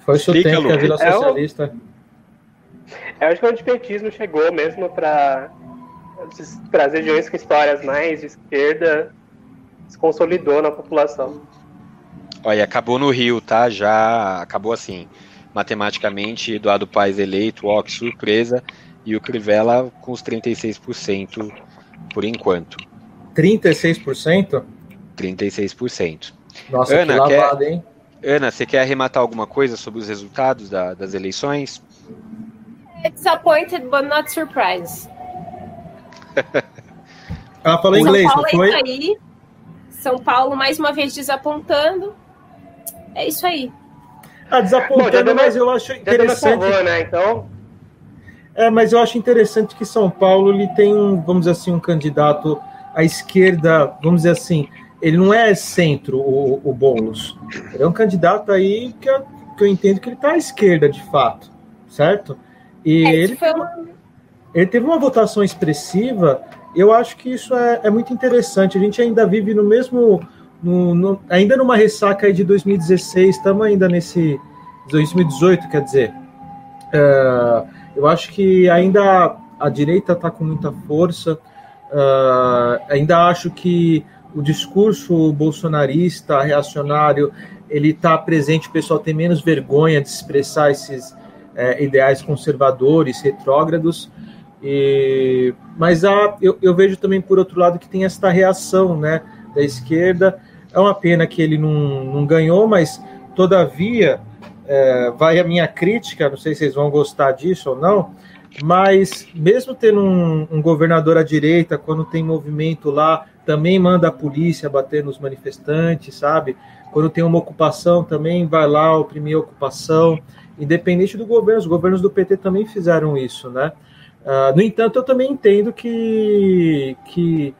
Foi o tempo que a Vila Socialista... É o... Eu acho que o antipetismo chegou mesmo para as regiões com histórias mais de esquerda se consolidou na população. Olha, acabou no Rio, tá? Já acabou assim, matematicamente, Eduardo Paes eleito, ó, que surpresa, e o Crivella com os 36% por enquanto. 36%? 36%. Nossa, Ana, que lavada, quer... hein? Ana, você quer arrematar alguma coisa sobre os resultados da, das eleições? Disappointed, but not surprised. Ela falou São inglês, Paulo não foi? É isso aí. São Paulo mais uma vez desapontando. É isso aí. Ah, desapontando, Bom, mas eu acho interessante. Favor, né? Então. É, mas eu acho interessante que São Paulo ele tem um, vamos dizer assim, um candidato à esquerda, vamos dizer assim, ele não é centro, o, o Boulos. Ele é um candidato aí que eu, que eu entendo que ele está à esquerda, de fato, certo? E é, ele, teve, ele teve uma votação expressiva. Eu acho que isso é, é muito interessante. A gente ainda vive no mesmo. No, no, ainda numa ressaca aí de 2016, estamos ainda nesse. 2018, quer dizer. Uh, eu acho que ainda a direita está com muita força. Uh, ainda acho que o discurso bolsonarista, reacionário, ele está presente. O pessoal tem menos vergonha de expressar esses, é, ideais conservadores, retrógrados. E, mas há, eu, eu, vejo também, por outro lado, que tem esta reação né, da esquerda. É uma pena que ele não, não ganhou, mas, todavia, é, vai a minha crítica, não sei se vocês vão gostar disso ou não, mas mesmo tendo um, um governador à direita, quando tem movimento lá, também manda a polícia bater nos manifestantes, sabe? Quando tem uma ocupação, também vai lá oprimir a ocupação independente do governo, os governos do PT também fizeram isso, né? Uh, no entanto, eu também entendo que, que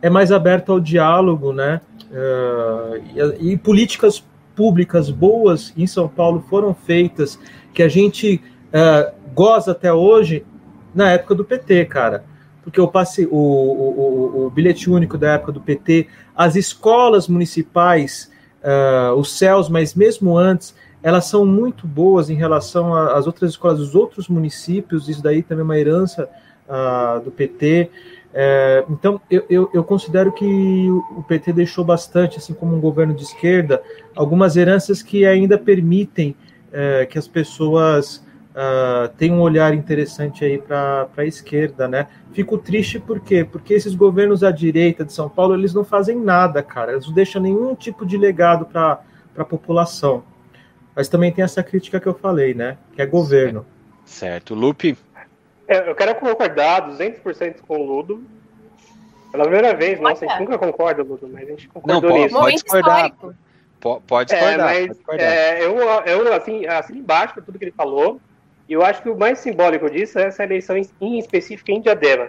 é mais aberto ao diálogo, né? Uh, e, e, políticas públicas boas em São Paulo foram feitas, que a gente uh, goza até hoje na época do PT, cara. Porque eu passei o, o, o, o bilhete único da época do PT, as escolas municipais, os céus, mas mesmo antes, elas são muito boas em relação às outras escolas dos outros municípios, isso daí também é uma herança uh, do PT. É, então, eu, eu, eu, considero que o PT deixou bastante, assim como um governo de esquerda, algumas heranças que ainda permitem é, que as pessoas uh, tenham um olhar interessante aí para a esquerda, né? Fico triste por quê? Porque esses governos à direita de São Paulo, eles não fazem nada, cara. Eles não deixam nenhum tipo de legado para a população. Mas também tem essa crítica que eu falei, né? Que é governo. Certo. Lupe? É, eu quero concordar 200% com o Ludo. Pela primeira vez, nossa, a gente nunca concorda, Ludo, mas a gente concordou Não, pode, nisso. pode discordar. Pode É, discordar. mas pode discordar. é, eu, eu assim, assim embaixo tudo que ele falou. E eu acho que o mais simbólico disso é essa eleição em, em específico em Diadema.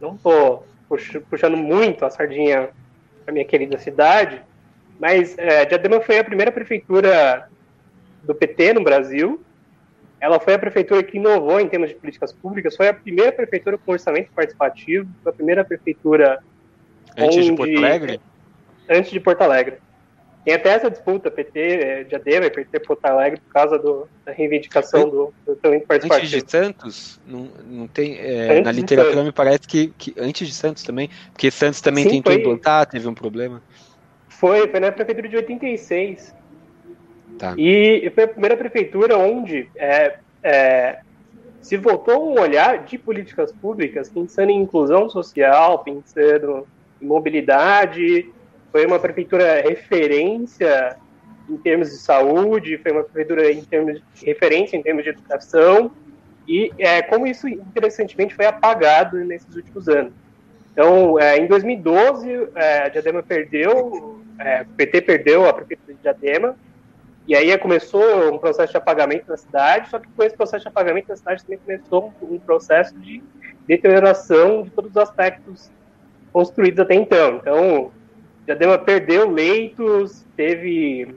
Não tô pux- puxando muito a sardinha para minha querida cidade, mas é, Diadema foi a primeira prefeitura do PT no Brasil. Ela foi a prefeitura que inovou em termos de políticas públicas, foi a primeira prefeitura com orçamento participativo, foi a primeira prefeitura Antes de onde- Porto Alegre? antes de Porto Alegre. Tem até essa disputa PT eh, Diadema e PT Porto Alegre por causa do- da reivindicação do, do talento Antes participativo. de Santos, não, não tem. é, na de literatura me parece que, que antes de Santos também, porque Santos também Sim, tentou foi- implantar, teve um problema. Foi, foi na prefeitura de 86. Tá. E foi a primeira prefeitura onde é, é, se voltou um olhar de políticas públicas, pensando em inclusão social, pensando em mobilidade. Foi uma prefeitura referência em termos de saúde, foi uma prefeitura em termos de referência em termos de educação. E é, como isso, interessantemente, foi apagado nesses últimos anos. Então, é, em 2012, é, a Diadema perdeu, é, o PT perdeu a prefeitura de Diadema, e aí começou um processo de apagamento na cidade, só que com esse processo de apagamento na cidade também começou um, processo de deterioração de todos os aspectos construídos até então. Então, Diadema perdeu leitos, teve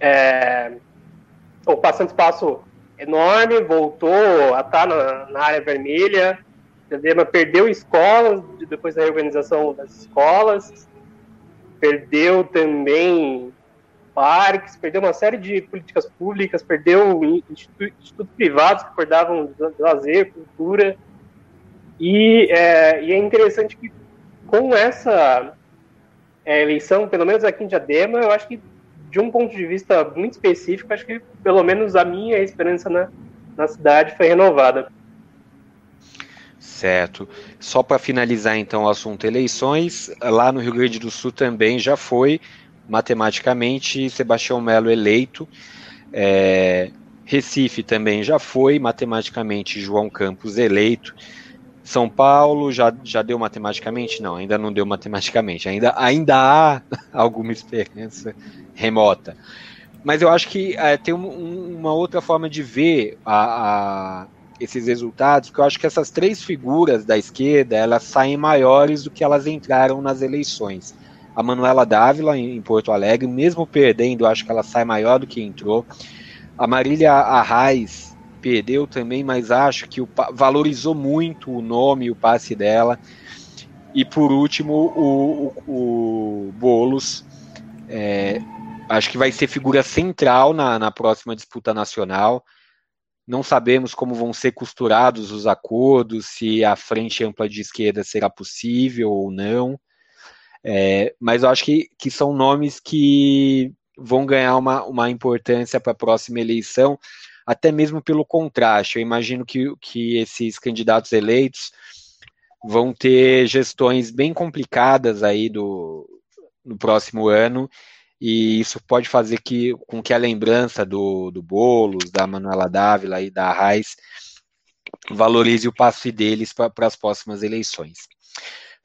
é, ocupando espaço enorme, voltou a estar na, na área vermelha, Diadema perdeu escolas depois da reorganização das escolas, perdeu também parques, perdeu uma série de políticas públicas, perdeu institu institutos privados que cuidavam de lazer, cultura. E é, e é interessante que com essa é, eleição, pelo menos aqui em Diadema, eu acho que de um ponto de vista muito específico, acho que pelo menos a minha esperança na, na cidade foi renovada. Certo. Só para finalizar então o assunto eleições, lá no Rio Grande do Sul também já foi matematicamente Sebastião Melo eleito. É, Recife também já foi matematicamente João Campos eleito. São Paulo já, já deu matematicamente? Não, ainda não deu matematicamente. Ainda, ainda há alguma esperança remota. Mas eu acho que é, tem um, uma outra forma de ver a, a, esses resultados, porque eu acho que essas três figuras da esquerda elas saem maiores do que elas entraram nas eleições. A Manuela Dávila, em Porto Alegre, mesmo perdendo, acho que ela sai maior do que entrou. A Marília Arraes perdeu também, mas acho que o, valorizou muito o nome e o passe dela. E por último, o, o, o Boulos, é, acho que vai ser figura central na, na próxima disputa nacional. Não sabemos como vão ser costurados os acordos, se a frente ampla de esquerda será possível ou não. É, mas eu acho que, que são nomes que vão ganhar uma, uma importância para a próxima eleição, até mesmo pelo contraste. Eu imagino que, que esses candidatos eleitos vão ter gestões bem complicadas aí do, no próximo ano, e isso pode fazer que, com que a lembrança do, do Boulos, da Manuela Dávila e da Raiz valorize o passe deles para as próximas eleições.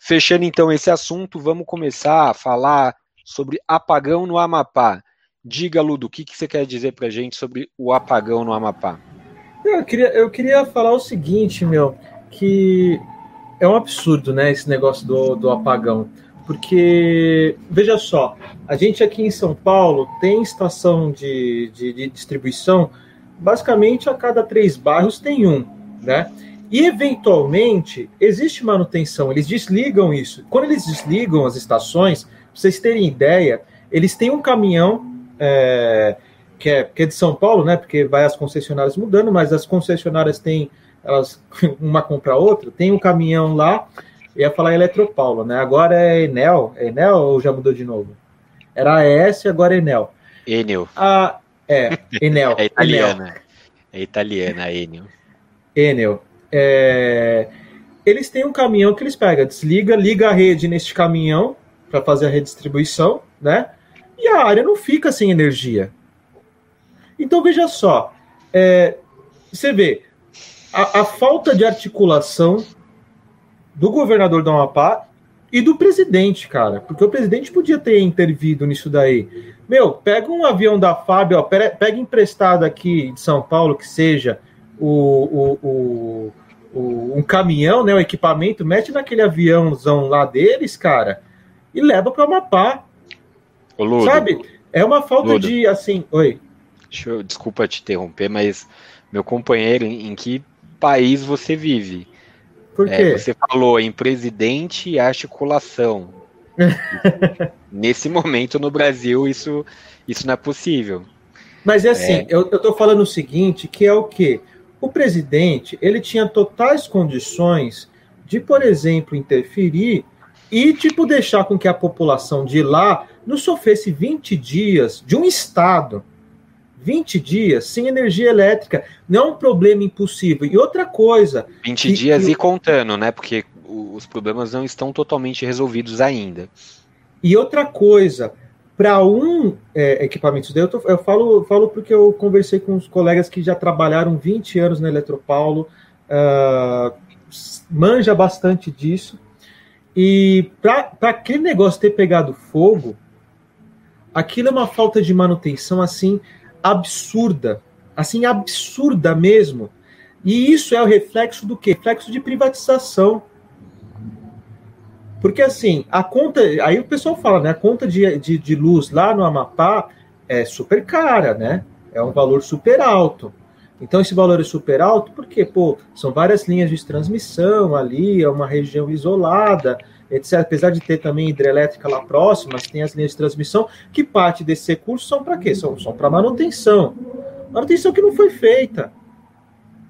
Fechando então esse assunto, vamos começar a falar sobre apagão no Amapá. Diga, Ludo, o que, que você quer dizer para gente sobre o apagão no Amapá? Eu queria, eu queria falar o seguinte, meu, que é um absurdo, né, esse negócio do, do apagão. Porque, veja só, a gente aqui em São Paulo tem estação de, de, de distribuição, basicamente a cada três bairros tem um, né? E, eventualmente, existe manutenção, eles desligam isso. Quando eles desligam as estações, pra vocês terem ideia, eles têm um caminhão é, que, é, que é de São Paulo, né? Porque vai as concessionárias mudando, mas as concessionárias têm, elas, uma compra a outra, tem um caminhão lá, ia falar Eletropaulo, né? Agora é Enel, é Enel ou já mudou de novo? Era AES, agora é Enel. Enel. Ah, é, Enel. é italiana. Enel. É italiana, Enel. Enel. É, eles têm um caminhão que eles pegam, desliga, liga a rede neste caminhão para fazer a redistribuição, né? E a área não fica sem energia. Então veja só, é, você vê a, a falta de articulação do governador do Amapá e do presidente, cara. Porque o presidente podia ter intervido nisso daí. Meu, pega um avião da Fábio, ó, pega emprestado aqui de São Paulo, que seja o, o, o, um caminhão, né, o equipamento, mete naquele aviãozão lá deles, cara, e leva para o Amapá. Ludo, Sabe? É uma falta Ludo, de, assim... Oi. Eu, desculpa te interromper, mas meu companheiro, em, em que país você vive? Por quê? É, você falou em presidente e articulação. Nesse momento no Brasil isso, isso não é possível. Mas é assim, é... eu, eu tô falando o seguinte, que é o quê? O presidente, ele tinha totais condições de, por exemplo, interferir e, tipo, deixar com que a população de lá não sofresse 20 dias de um Estado 20 dias sem energia elétrica não é um problema impossível. E outra coisa. 20 que, dias que... e contando, né? Porque os problemas não estão totalmente resolvidos ainda. E outra coisa, para um é, equipamento eu, tô, eu falo, falo porque eu conversei com os colegas que já trabalharam 20 anos na Eletropaulo, uh, manja bastante disso. E para aquele negócio ter pegado fogo, aquilo é uma falta de manutenção assim absurda, assim, absurda mesmo. E isso é o reflexo do quê? Reflexo de privatização. Porque assim, a conta. Aí o pessoal fala, né? A conta de, de, de luz lá no Amapá é super cara, né? É um valor super alto. Então, esse valor é super alto porque, pô, são várias linhas de transmissão ali, é uma região isolada, etc. Apesar de ter também hidrelétrica lá próxima, tem as linhas de transmissão, que parte desses recursos são para quê? São, são para manutenção. Manutenção que não foi feita.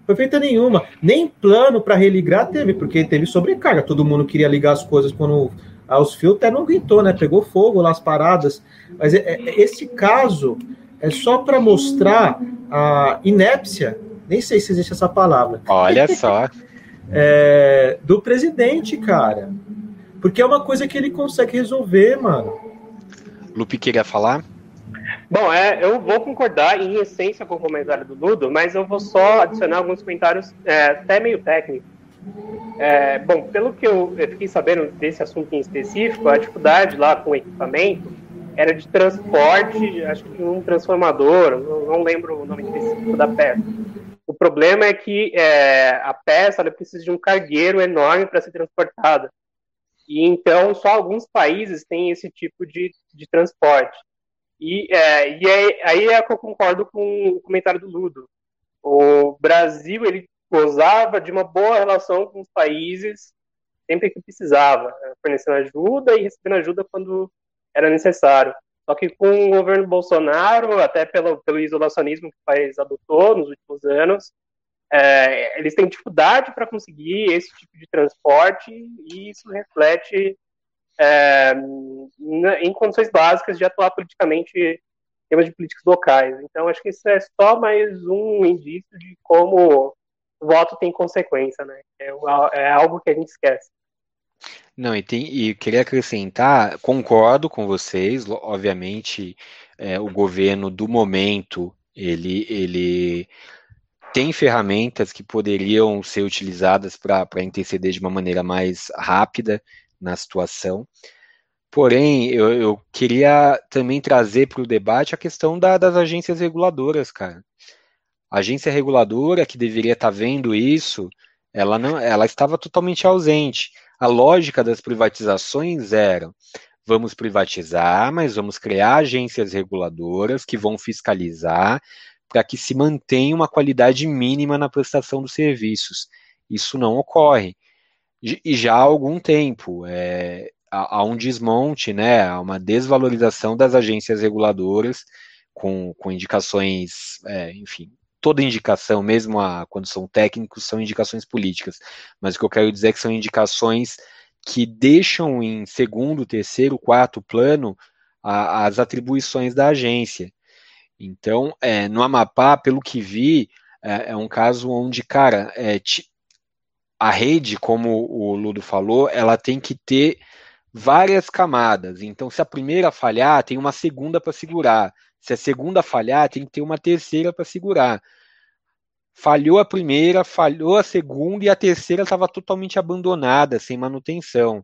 Foi feita nenhuma. Nem plano para religar teve, porque teve sobrecarga. Todo mundo queria ligar as coisas quando os fios até não aguentou, né? Pegou fogo lá as paradas. Mas é, é, esse caso é só para mostrar a inépcia, nem sei se existe essa palavra. Olha só. é, do presidente, cara. Porque é uma coisa que ele consegue resolver, mano. Lupe queria falar? Bom, é, eu vou concordar em essência com o comentário do Dudo, mas eu vou só adicionar alguns comentários é, até meio técnicos. É, bom, pelo que eu, eu, fiquei sabendo desse assunto em específico, a dificuldade lá com o equipamento era de transporte, acho que um transformador, não, não lembro o nome específico da peça. O problema é que é, a peça ela precisa de um cargueiro enorme para ser transportada. E então só alguns países têm esse tipo de, de transporte. E, é, e é, aí é que eu concordo com o comentário do Ludo. O Brasil ele gozava de uma boa relação com os países sempre que precisava, né, fornecendo ajuda e recebendo ajuda quando era necessário. Só que com o governo Bolsonaro, até pelo, pelo isolacionismo que o país adotou nos últimos anos, é, eles têm dificuldade para conseguir esse tipo de transporte e isso reflete é, em condições básicas de atuar politicamente em termos de políticas locais. Então, acho que isso é só mais um indício de como o voto tem consequência, né? É, é algo que a gente esquece. Não, e, tem, e queria acrescentar, concordo com vocês, obviamente, é, o governo do momento, ele, ele tem ferramentas que poderiam ser utilizadas para interceder de uma maneira mais rápida na situação. Porém, eu, eu queria também trazer para o debate a questão da, das agências reguladoras, cara. A agência reguladora que deveria estar tá vendo isso, ela não, ela estava totalmente ausente. A lógica das privatizações era: vamos privatizar, mas vamos criar agências reguladoras que vão fiscalizar, para que se mantenha uma qualidade mínima na prestação dos serviços. Isso não ocorre. E já há algum tempo. É, há, há um desmonte, né, há uma desvalorização das agências reguladoras, com, com indicações, é, enfim, toda indicação, mesmo a, quando são técnicos, são indicações políticas. Mas o que eu quero dizer é que são indicações que deixam em segundo, terceiro, quarto plano a, as atribuições da agência. Então, é, no Amapá, pelo que vi, é, é um caso onde, cara, é, a rede, como o Ludo falou, ela tem que ter várias camadas. Então, se a primeira falhar, tem uma segunda para segurar. Se a segunda falhar, tem que ter uma terceira para segurar. falhou a primeira, falhou a segunda e a terceira estava totalmente abandonada, sem manutenção.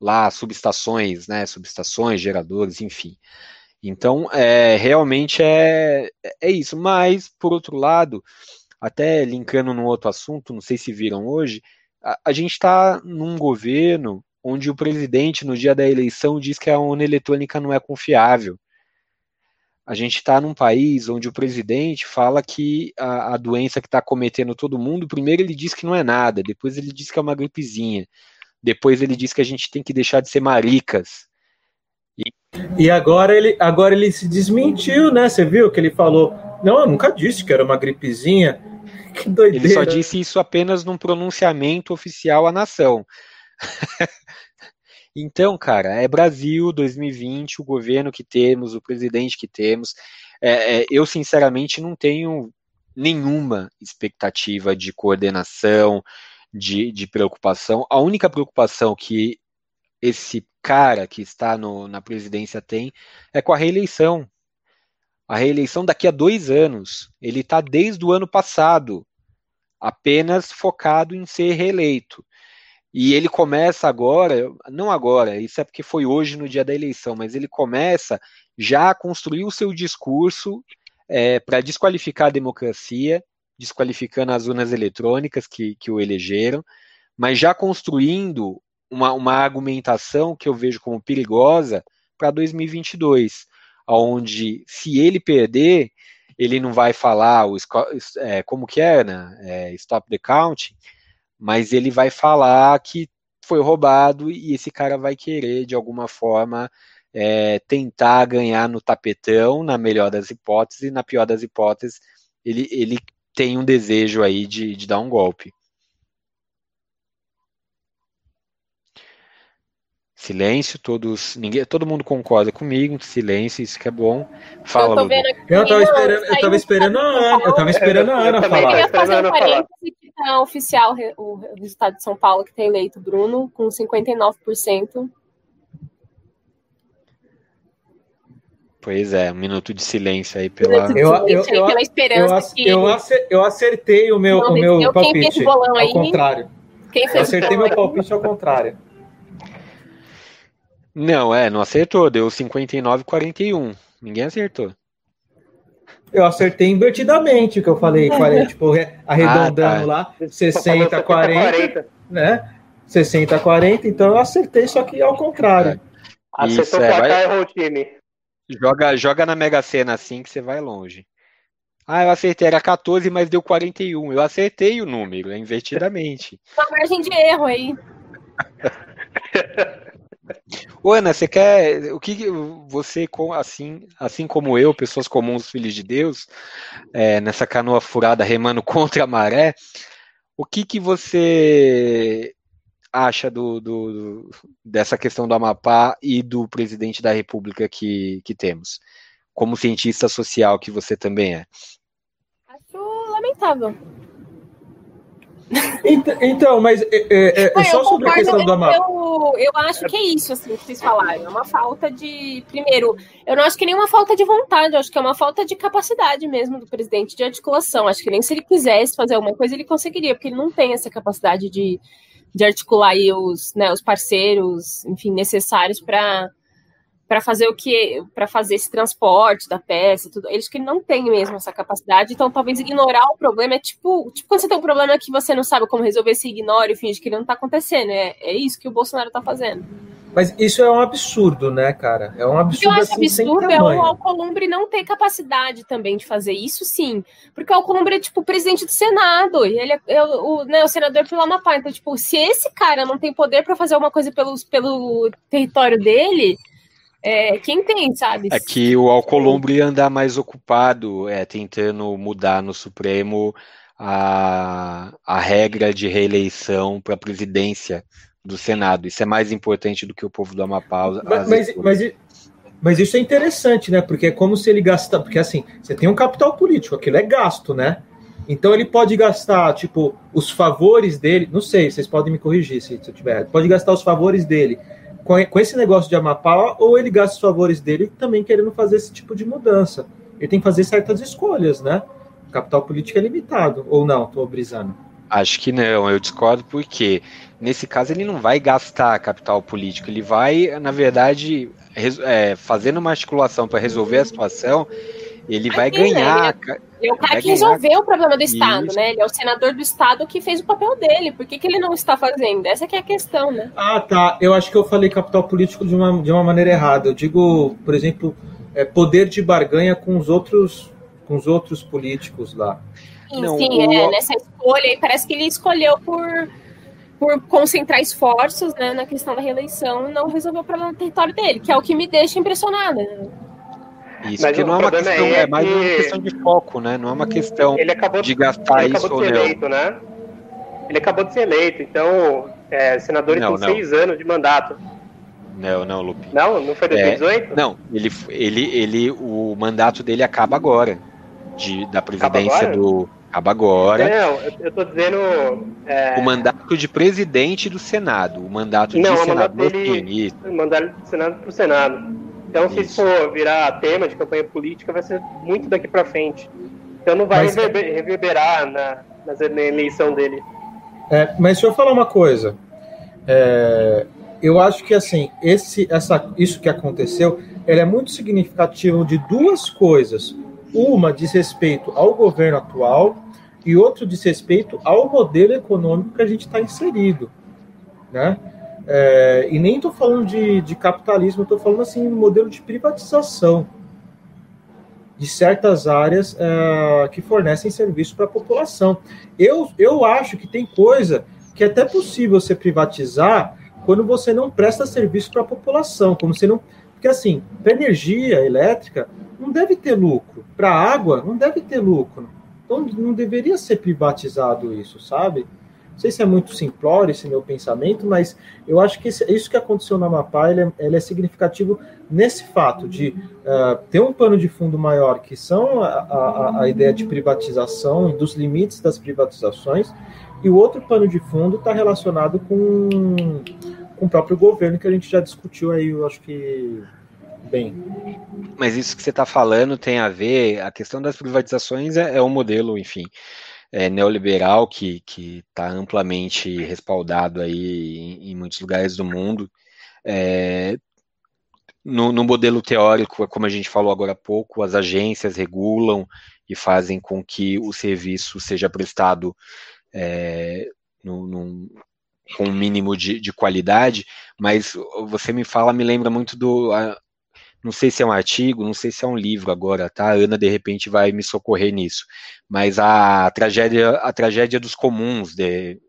Lá, subestações, né? Subestações, geradores, enfim. Então, é, realmente é, é isso. Mas, por outro lado, até linkando num outro assunto, não sei se viram hoje, a, a gente está num governo onde o presidente, no dia da eleição, diz que a urna eletrônica não é confiável. A gente está num país onde o presidente fala que a, a doença que está cometendo todo mundo, primeiro ele diz que não é nada, depois ele diz que é uma gripezinha, depois ele diz que a gente tem que deixar de ser maricas. E, e agora ele agora ele se desmentiu, né? Você viu que ele falou? Não, eu nunca disse que era uma gripezinha. Que doideira. Ele só disse isso apenas num pronunciamento oficial à nação. Então, cara, é Brasil 2020, o governo que temos, o presidente que temos. É, é, eu, sinceramente, não tenho nenhuma expectativa de coordenação, de, de preocupação. A única preocupação que esse cara que está no, na presidência tem é com a reeleição. A reeleição daqui a dois anos. Ele está desde o ano passado apenas focado em ser reeleito. E ele começa agora, não agora, isso é porque foi hoje no dia da eleição, mas ele começa já a construir o seu discurso é, para desqualificar a democracia, desqualificando as urnas eletrônicas que, que o elegeram, mas já construindo uma, uma argumentação que eu vejo como perigosa para 2022, onde se ele perder, ele não vai falar o, é, como que é, né? É, stop the counting, mas ele vai falar que foi roubado e esse cara vai querer, de alguma forma, é, tentar ganhar no tapetão, na melhor das hipóteses, e na pior das hipóteses, ele, ele tem um desejo aí de, de dar um golpe. Silêncio, todos, ninguém, todo mundo concorda comigo, silêncio, isso que é bom. Fala, eu, eu tava esperando, eu tava esperando a Ana, eu tava esperando a Ana falar. Eu fazer um parênteses é oficial o resultado de São Paulo que tem eleito Bruno com 59%. Pois é, um minuto de silêncio aí pela, eu, eu, eu, pela esperança. Eu, que... eu, acertei o meu, Não, o meu palpite. ao aí? contrário. Quem fez eu acertei meu palpite ao contrário. Não, é, não acertou, deu 59,41. Ninguém acertou. Eu acertei invertidamente o que eu falei, falei tipo, arredondando ah, tá. lá, 60, 40, né? 60, 40, então eu acertei, só que ao contrário. É. Acertou o placar e errou o time. Joga, joga na Mega Sena assim que você vai longe. Ah, eu acertei, era 14, mas deu 41. Eu acertei o número, é invertidamente. Uma margem de erro aí. Ô, Ana, você quer. O que você, assim, assim como eu, pessoas comuns, filhos de Deus, é, nessa canoa furada remando contra a maré, o que, que você acha do, do, dessa questão do Amapá e do presidente da República que, que temos? Como cientista social que você também é. Acho lamentável. Então, mas é, é, é, é só sobre a questão do Amapá. Eu, eu acho que é isso, assim, que vocês falaram. É uma falta de. Primeiro, eu não acho que nem uma falta de vontade, eu acho que é uma falta de capacidade mesmo do presidente de articulação. Acho que nem se ele quisesse fazer alguma coisa, ele conseguiria, porque ele não tem essa capacidade de, de articular os, né, os parceiros, enfim, necessários para para fazer o que para fazer esse transporte da peça tudo eles que não têm mesmo essa capacidade então talvez ignorar o problema é tipo tipo quando você tem um problema que você não sabe como resolver se ignora e finge que ele não está acontecendo é, é isso que o Bolsonaro está fazendo mas isso é um absurdo, né, cara? É um absurdo. O que eu acho assim, absurdo é o Alcolumbre não ter capacidade também de fazer isso, sim. Porque o Alcolumbre é, tipo, presidente do Senado. E ele é, é o, né, o senador pelo Amapá. Então, tipo, se esse cara não tem poder para fazer alguma coisa pelo, pelo território dele, é, quem tem, sabe? É que o Alcolumbre ia andar mais ocupado, é, tentando mudar no Supremo a, a regra de reeleição para a presidência do Senado. Isso é mais importante do que o povo do Amapá. Mas, mas, mas, mas, isso é interessante, né? Porque é como se ele gastar. Porque assim, você tem um capital político, aquilo é gasto, né? Então ele pode gastar, tipo, os favores dele. Não sei, vocês podem me corrigir se, se eu tiver. Pode gastar os favores dele com, esse negócio de Amapá, ou ele gasta os favores dele também querendo fazer esse tipo de mudança. Ele tem que fazer certas escolhas, né? Capital político é limitado, ou não? Estou brisando. Acho que não, eu discordo porque nesse caso ele não vai gastar capital político, ele vai, na verdade, é, fazendo uma articulação para resolver a situação, ele vai ganhar. É, é o cara que resolveu o problema do Estado, Isso. né? Ele é o senador do Estado que fez o papel dele. Por que, que ele não está fazendo? Essa é a questão, né? Ah, tá. Eu acho que eu falei capital político de uma, de uma maneira errada. Eu digo, por exemplo, é, poder de barganha com os outros, com os outros políticos lá. Sim, não, sim, o... é, nessa escolha, e parece que ele escolheu por, por concentrar esforços né, na questão da reeleição e não resolver o problema do território dele, que é o que me deixa impressionada. Isso, Mas não é uma questão, é, é mais uma questão de foco, né? Não é uma questão de gastar isso ou não. Eleito, né? Ele acabou de ser eleito, então é, senador não, tem não. seis anos de mandato. Não, não, Lupe. Não, não foi 2018? É, não, ele, ele, ele, o mandato dele acaba agora, de, da presidência do Acaba agora. Não, eu estou dizendo. É... O mandato de presidente do Senado. O mandato não, de o senador dele, O mandato do Senado para o Senado. Então, Isso. se for virar tema de campanha política, vai ser muito daqui para frente. Então, não vai mas, reverberar na, na eleição dele. É, mas deixa eu falar uma coisa. É, eu acho que assim, esse, essa, isso que aconteceu, ele é muito significativo de duas coisas. Uma diz respeito ao governo atual e outro diz respeito ao modelo econômico que a gente está inserido, né? É, e nem estou falando de, de capitalismo, estou falando assim no modelo de privatização de certas áreas é, que fornecem serviço para a população. Eu, eu acho que tem coisa que é até possível você privatizar quando você não presta serviço para a população, como você não. Porque assim, para energia elétrica não deve ter lucro, para água não deve ter lucro. Então não deveria ser privatizado isso, sabe? Não sei se é muito simplório esse meu pensamento, mas eu acho que isso que aconteceu na Amapá ele é, ele é significativo nesse fato de uh, ter um pano de fundo maior, que são a, a, a, ideia de privatização e dos limites das privatizações, e o outro pano de fundo está relacionado com, com o próprio governo, que a gente já discutiu aí, eu acho que bem. Mas isso que você está falando tem a ver, a questão das privatizações é, é um modelo, enfim, é, neoliberal que está amplamente respaldado aí em, em, muitos lugares do mundo. É, no, no, modelo teórico, como a gente falou agora há pouco, as agências regulam e fazem com que o serviço seja prestado é, com um mínimo de, de, qualidade, mas você me fala, me lembra muito do. A, não sei se é um artigo, não sei se é um livro agora, tá? A Ana de repente vai me socorrer nisso. Mas a tragédia, a tragédia dos comuns, de,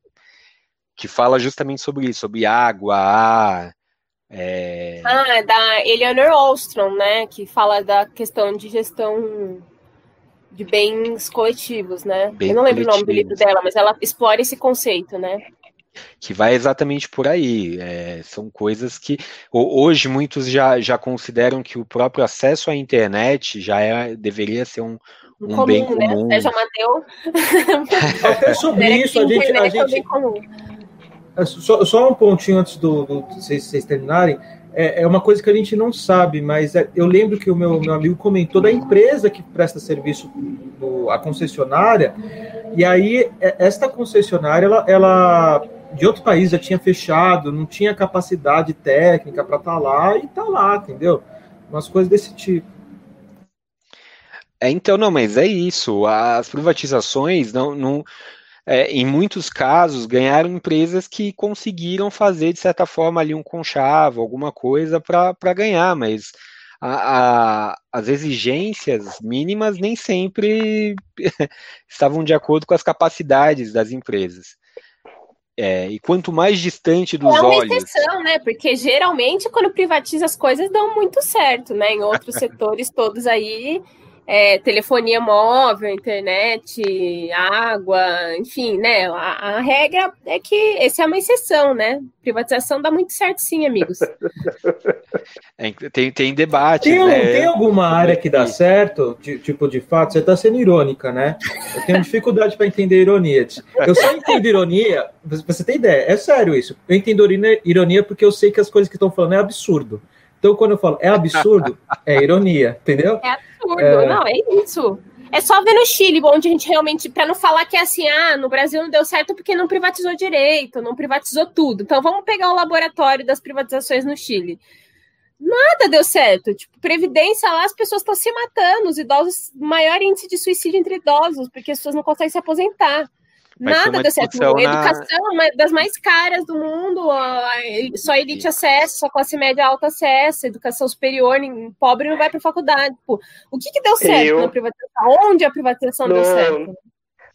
que fala justamente sobre isso, sobre água, ar. É... Ah, é da Eleanor Ostrom, né? Que fala da questão de gestão de bens coletivos, né? Bem Eu não lembro coletivos. o nome do livro dela, mas ela explora esse conceito, né? Que vai exatamente por aí. É, são coisas que hoje muitos já, já consideram que o próprio acesso à internet já é, deveria ser um, um comum, bem né? comum. Né? Já Mateu. Até sobre isso, a gente. A gente é, só, só um pontinho antes do, do vocês, vocês terminarem. É, é, uma coisa que a gente não sabe, mas é, eu lembro que o meu, meu amigo comentou da empresa que presta serviço, do, a concessionária, e aí é, esta concessionária ela, ela de outro país já tinha fechado, não tinha capacidade técnica para estar tá lá e tá lá, entendeu? Umas coisas desse tipo. É, então, não, mas é isso. As privatizações não, não é, em muitos casos ganharam empresas que conseguiram fazer de certa forma ali um conchavo, alguma coisa para ganhar, mas a, a, as exigências mínimas nem sempre estavam de acordo com as capacidades das empresas. É, e quanto mais distante dos olhos. É uma olhos... exceção, né? Porque geralmente quando privatiza as coisas dão muito certo, né? Em outros setores todos aí é, telefonia móvel, internet, água, enfim, né? A, a, regra é que essa é uma exceção, né? Privatização dá muito certo, sim, amigos. É, tem, tem debate. Tem, né? tem alguma área que dá certo? De, tipo, de fato, você está sendo irônica, né? Eu tenho dificuldade para entender ironia. Eu só entendo ironia, você tem ideia, é sério isso. Eu entendo ironia porque eu sei que as coisas que estão falando é absurdo. Então, quando eu falo é absurdo, é ironia, entendeu? É absurdo, é... não, é isso. É só ver no Chile, onde a gente realmente, para não falar que é assim, ah, no Brasil não deu certo porque não privatizou direito, não privatizou tudo. Então vamos pegar o laboratório das privatizações no Chile. Nada deu certo. Tipo, previdência lá, as pessoas estão se matando, os idosos, maior índice de suicídio entre idosos, porque as pessoas não conseguem se aposentar. Nada deu certo. A educação na... uma das mais caras do mundo, só elite acesso, só classe média alta acesso, educação superior, pobre não vai para faculdade. Pô, o que, que deu certo Eu... na privatização? Onde a privatização no... deu certo?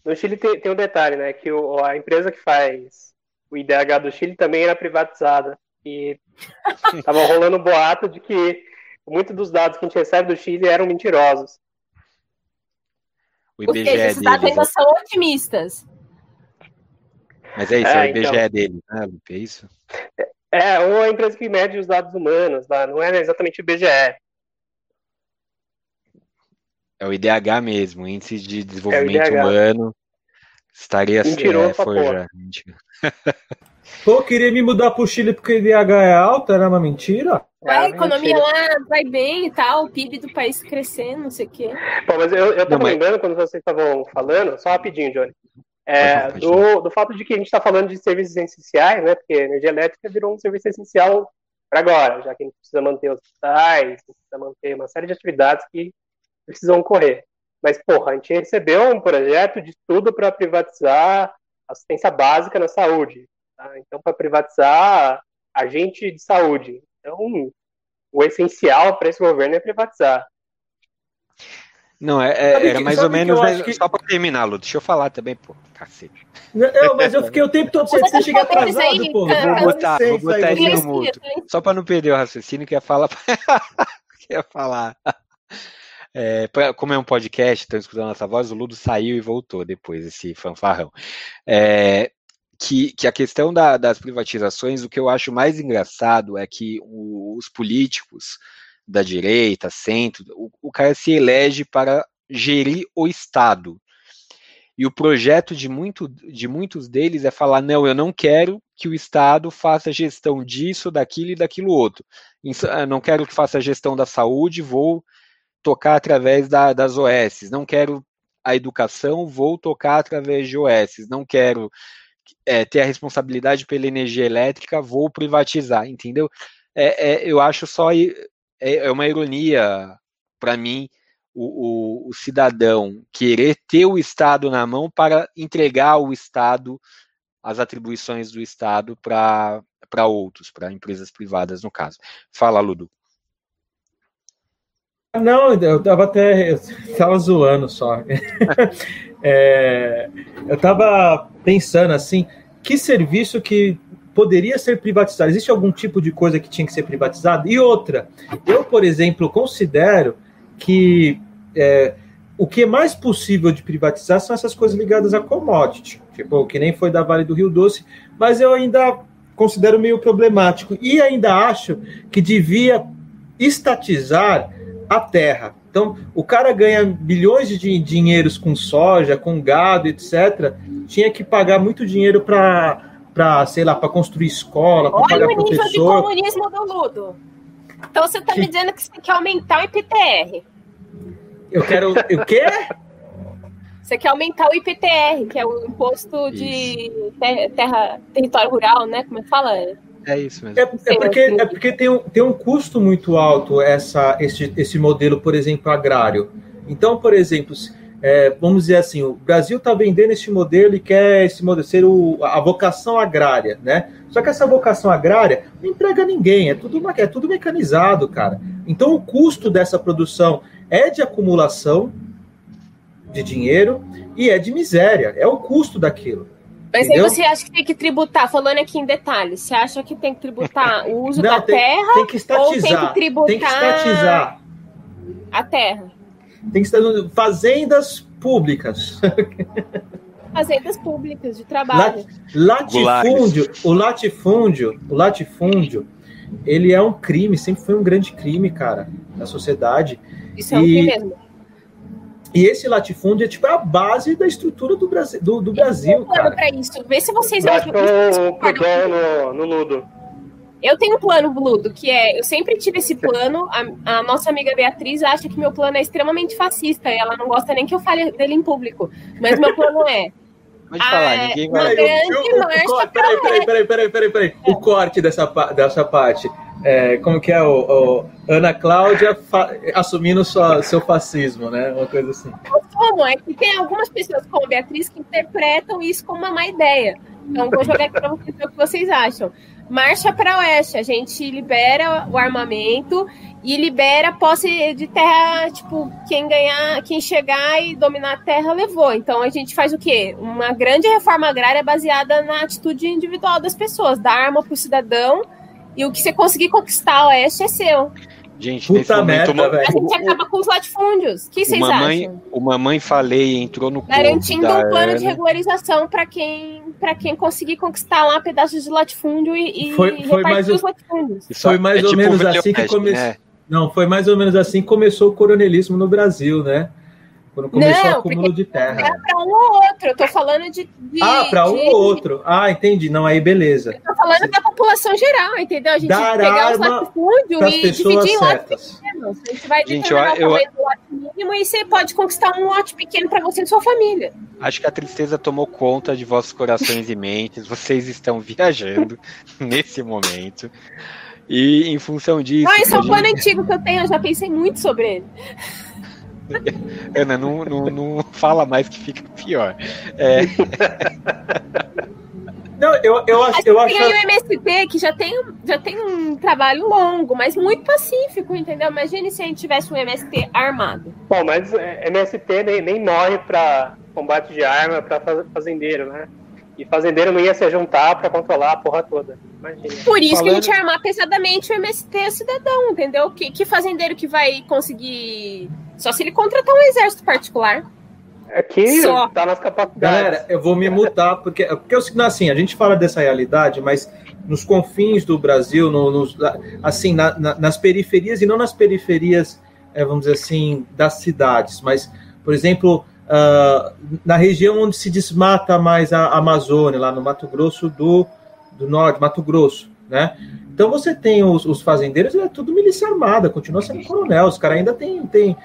No Chile tem, tem um detalhe, né? Que o, a empresa que faz o IDH do Chile também era privatizada. E tava rolando um boato de que muitos dos dados que a gente recebe do Chile eram mentirosos. O IBGE Ou seja, esses dados ainda são otimistas. Mas é isso, é, é o IBGE então, dele, né, Lupe? É isso? É, ou a empresa que mede os dados humanos, tá? não é exatamente o IBGE. É o IDH mesmo, Índice de Desenvolvimento é Humano. Estaria Mentiroso é, forja. Pô, queria me mudar pro Chile porque o IDH é alto, era uma mentira? Ué, a economia lá vai bem e tal, o PIB do país crescendo, não sei o quê. Bom, mas eu, eu tava lembrando quando vocês estavam falando, só rapidinho, Johnny. É, do, do fato de que a gente está falando de serviços essenciais, né? Porque a energia elétrica virou um serviço essencial para agora, já que a gente precisa manter hospitais, precisa manter uma série de atividades que precisam ocorrer. Mas, porra, a gente recebeu um projeto de estudo para privatizar assistência básica na saúde. Tá? Então, para privatizar agente de saúde. Então, o essencial para esse governo é privatizar. Não, é, é era mais ou menos. Né, que... Só para terminar, Lu, deixa eu falar também, pô. Cacete. Não, mas eu fiquei o tempo todo sem você chegar atrasado, aí, pô. Vou botar, vou botar ele no mudo. Só para não perder o raciocínio que ia falar. que ia falar. É, pra, como é um podcast, estão escutando nossa voz, o Ludo saiu e voltou depois, esse fanfarrão. É, que, que, a questão da, das privatizações, o que eu acho mais engraçado é que o, os políticos da direita, centro, o, o cara se elege para gerir o Estado. E o projeto de, muito, de muitos deles é falar: não, eu não quero que o Estado faça gestão disso, daquilo e daquilo outro. Não quero que faça gestão da saúde, vou tocar através da, das OS. Não quero a educação, vou tocar através de OS. Não quero é, ter a responsabilidade pela energia elétrica, vou privatizar, entendeu? É, é, eu acho só é, é uma ironia para mim o, o, o, cidadão querer ter o Estado na mão para entregar o Estado, as atribuições do Estado para outros, para empresas privadas, no caso. Fala, Ludo. Não, eu tava até. Eu tava zoando só. é, eu tava pensando assim, que serviço que poderia ser privatizado? Existe algum tipo de coisa que tinha que ser privatizado? E outra, eu, por exemplo, considero que é, o que é mais possível de privatizar são essas coisas ligadas a commodity, tipo, que nem foi da Vale do Rio Doce, mas eu ainda considero meio problemático e ainda acho que devia estatizar a terra. Então, o cara ganha bilhões de dinheiros com soja, com gado, etc. Tinha que pagar muito dinheiro para para, sei lá, para construir escola, para pagar professor. Olha o nível de comunismo do Ludo. Então você está que... me dizendo que você quer aumentar o IPTR. Eu quero. O quê? Você quer aumentar o IPTR, que é o imposto de terra, território rural, né? Como é que fala? É isso mesmo. É, é porque, é porque tem, um, tem um custo muito alto essa, esse, esse modelo, por exemplo, agrário. Então, por exemplo, é, vamos dizer assim, o Brasil está vendendo esse modelo e quer esse modelo ser o, a vocação agrária, né? Só que essa vocação agrária não emprega ninguém, é tudo, é tudo mecanizado, cara. Então o custo dessa produção é de acumulação de dinheiro e é de miséria, é o custo daquilo. Mas entendeu? aí você acha que tem que tributar, falando aqui em detalhes, você acha que tem que tributar o uso não, da tem, terra? Tem que estatizar. Ou tem que tributar tem que estatizar. a terra? Tem que estar fazendas públicas. Fazendas públicas de trabalho. Latifúndio, o latifúndio, o latifúndio, ele é um crime, sempre foi um grande crime, cara, na sociedade. Isso é um crime mesmo. E esse latifúndio é tipo a base da estrutura do Brasil, do, do Brasil cara. para isso. Vê se vocês acham que no, no Ludo. Eu tenho um plano, Bludo, que é. Eu sempre tive esse plano. A, a, nossa amiga Beatriz acha que meu plano é extremamente fascista e ela não gosta nem que eu fale dele em público. Mas meu plano é. Pode falar, é, ninguém uma vai. grande Eu- eu- marcha o- pra peraí, peraí, peraí, peraí, peraí, peraí. O corte dessa, dessa parte. É, como que é o, o Ana Cláudia assumindo sua, seu fascismo, né? Uma coisa assim. Como? É que tem algumas pessoas como a Beatriz que interpretam isso como uma má ideia. Então, vou jogar aqui para vocês ver o que vocês acham. Marcha para oeste, a gente libera o armamento e libera posse de terra, tipo, quem ganhar, quem chegar e dominar a terra levou. Então a gente faz o quê? Uma grande reforma agrária baseada na atitude individual das pessoas, dar arma pro cidadão e o que você conseguir conquistar a oeste é seu. Gente, nesse Puta momento, merda, uma. A gente acaba com os latifúndios. O que vocês uma mãe, acham? uma mãe falei entrou no Garantindo da um plano de regularização para quem, pra quem conseguir conquistar lá pedaços de latifúndio e, e Foi- foi repartir mais os latifúndios. Foi mais é ou tipo menos assim que começou. né? Não, foi mais ou menos assim que começou o coronelismo no Brasil, né? Quando começou Não, o acúmulo de terra. É para um ou outro. Eu tô falando de. de Ah, para um de- ou outro. Ah, entendi. Não, aí beleza. Eu tô falando da população geral, entendeu? A gente Dar pegar os latifúndios e pessoas dividir em lotes pequenos. A gente vai Gente, determinar eu- do lote mínimo e você pode conquistar um lote pequeno para você e sua família. Acho que a tristeza tomou conta de vossos corações e mentes. Vocês estão viajando nesse momento. E em função disso. Não, esse é um plano gente- antigo que eu tenho, eu já pensei muito sobre ele. Ana, não, não, não fala mais que fica pior. É, Não, eu, eu acho. Eu acho aí o MST, que já tem, já tem um trabalho longo, mas muito pacífico, entendeu? Imagine se a gente tivesse um MST armado. Bom, mas é, MST nem, nem morre pra combate de arma pra fa- fazendeiro, né? E fazendeiro não ia se juntar pra controlar a porra toda. Imagina. Por isso que a Falando- gente ia armar pesadamente o MST cidadão, entendeu? Que, que fazendeiro que vai conseguir. Só se ele contratar um exército particular. Aqui Só. tá nas capacidades. Galera, eu vou me mutar, porque, porque eu- assim, a gente fala dessa realidade, mas nos confins do Brasil, no- nos, assim, na- na- nas periferias, e não nas periferias, eh, vamos dizer assim, das cidades, mas, por exemplo, ah, na região onde se desmata mais a Amazônia, lá no Mato Grosso do, do Norte, Mato Grosso, né? Então você tem os, os fazendeiros, é tudo milícia armada, continua sendo coronel, os caras ainda tem, tem.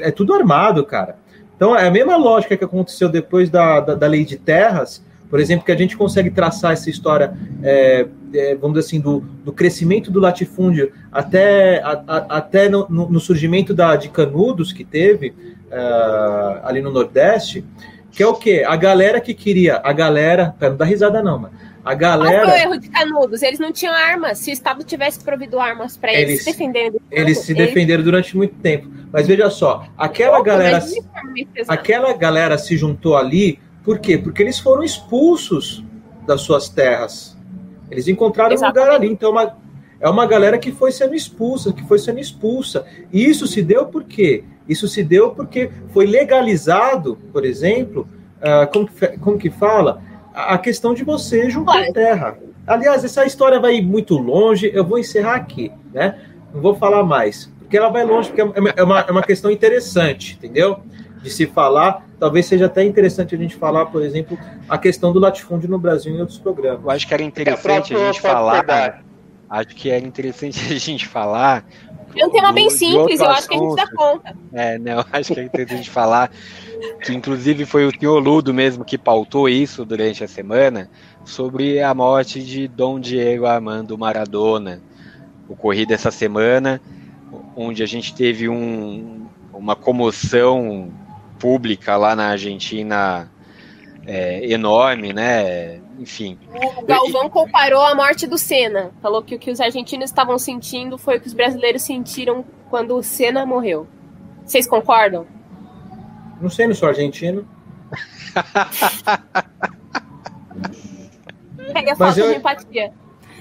É tudo armado, cara. Então, é a mesma lógica que aconteceu depois da, da, da lei de terras, por exemplo, que a gente consegue traçar essa história, é, é, vamos dizer assim, do, do crescimento do latifúndio até, a, a, até no, no, surgimento da, de Canudos que teve uh, ali no Nordeste, que é o quê? A galera que queria, a galera, pera, não dá risada não, mano. A Qual foi o galera, erro de Canudos? Eles não tinham armas. Se o Estado tivesse provido armas para eles, Eles- se defenderem do eles se defenderam durante muito tempo. Mas veja só, aquela galera. aquela galera se juntou ali, por quê? Porque eles foram expulsos das suas terras. Eles encontraram Exatamente. um lugar ali. Então, é uma, é uma galera que foi sendo expulsa, que foi sendo expulsa. E isso se deu por quê? Isso se deu porque foi legalizado, por exemplo, ah, como, como que fala? A questão de você juntar terra. Aliás, essa história vai muito longe, eu vou encerrar aqui, né? Não vou falar mais, porque ela vai longe, porque é uma, é uma, é uma questão interessante, entendeu? De se falar, talvez seja até interessante a gente falar, por exemplo, a questão do latifúndio no Brasil em outros programas. eu acho que era É, interessante a gente falar. pegar. Acho que era interessante a gente falar. É um tema bem simples, eu acho que a gente dá assunto. conta. É, não, acho que é interessante falar que inclusive foi o senhor Ludo mesmo que pautou isso durante a semana sobre a morte de Dom Diego Armando Maradona, ocorrida essa semana, onde a gente teve um, uma comoção pública lá na Argentina é, enorme, né? Enfim, O Galvão comparou a morte do Senna. Falou que o que os argentinos estavam sentindo foi o que os brasileiros sentiram quando o Senna morreu. Vocês concordam? Não sei, não sou argentino. Pega a falta eu- de empatia.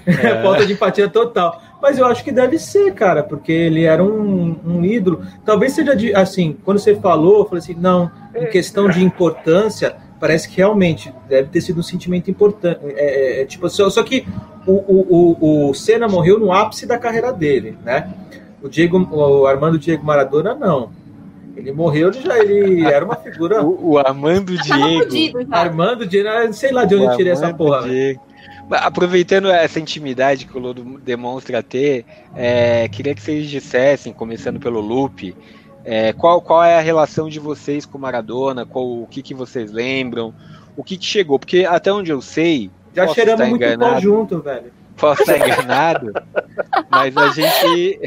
É. Falta de empatia total. Mas eu acho que deve ser, cara, porque ele era um, um ídolo. Talvez seja de, assim, quando você falou, eu falei assim, não, em questão de importância, parece que realmente deve ter sido um sentimento importante. É, é, é, tipo, só, só que o, o, o, o Senna morreu no ápice da carreira dele, né? O Diego, o Armando Diego Maradona, não. Ele morreu, ele já ele era uma figura. o, o Armando Diego. fudido. Armando Diego, sei lá de onde eu tirei essa porra. Diego. Aproveitando essa intimidade que o Lodo demonstra ter, é, queria que vocês dissessem, começando pelo Lupe, é, qual, qual é a relação de vocês com Maradona, qual, o que, que vocês lembram, o que, que chegou, porque até onde eu sei. Já cheiramos muito enganado, pó junto, velho. Posso estar enganado, mas a gente.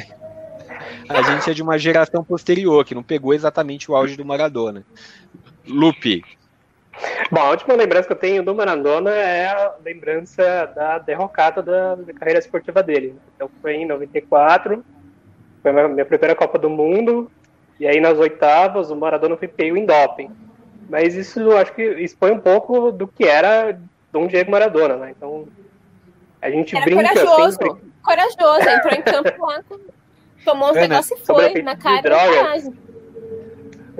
A gente é de uma geração posterior, que não pegou exatamente o auge do Maradona. Lupe, Bom, a última lembrança que eu tenho do Maradona é a lembrança da derrocada da, da carreira esportiva dele. Então foi em 94, foi a minha primeira Copa do Mundo, e aí nas oitavas o Maradona foi pego em doping. Mas isso eu acho que expõe um pouco do que era Dom Diego Maradona, né? Então a gente era brinca corajoso, sempre. Corajoso, entrou em campo lá, tomou uns negócios e foi na cara coragem.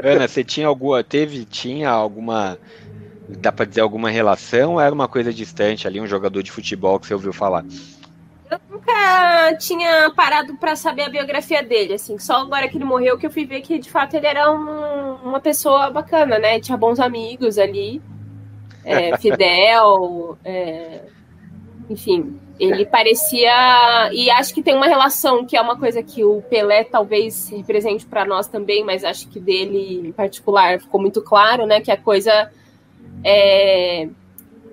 Ana, você tinha alguma, teve, tinha alguma, dá para dizer alguma relação? Ou era uma coisa distante ali, um jogador de futebol que você ouviu falar? Eu nunca tinha parado para saber a biografia dele, assim, só agora que ele morreu que eu fui ver que de fato ele era um, uma pessoa bacana, né? Tinha bons amigos ali, é, Fidel, é, enfim, ele parecia. E acho que tem uma relação que é uma coisa que o Pelé talvez represente para nós também, mas acho que dele em particular ficou muito claro, né? Que a coisa. É...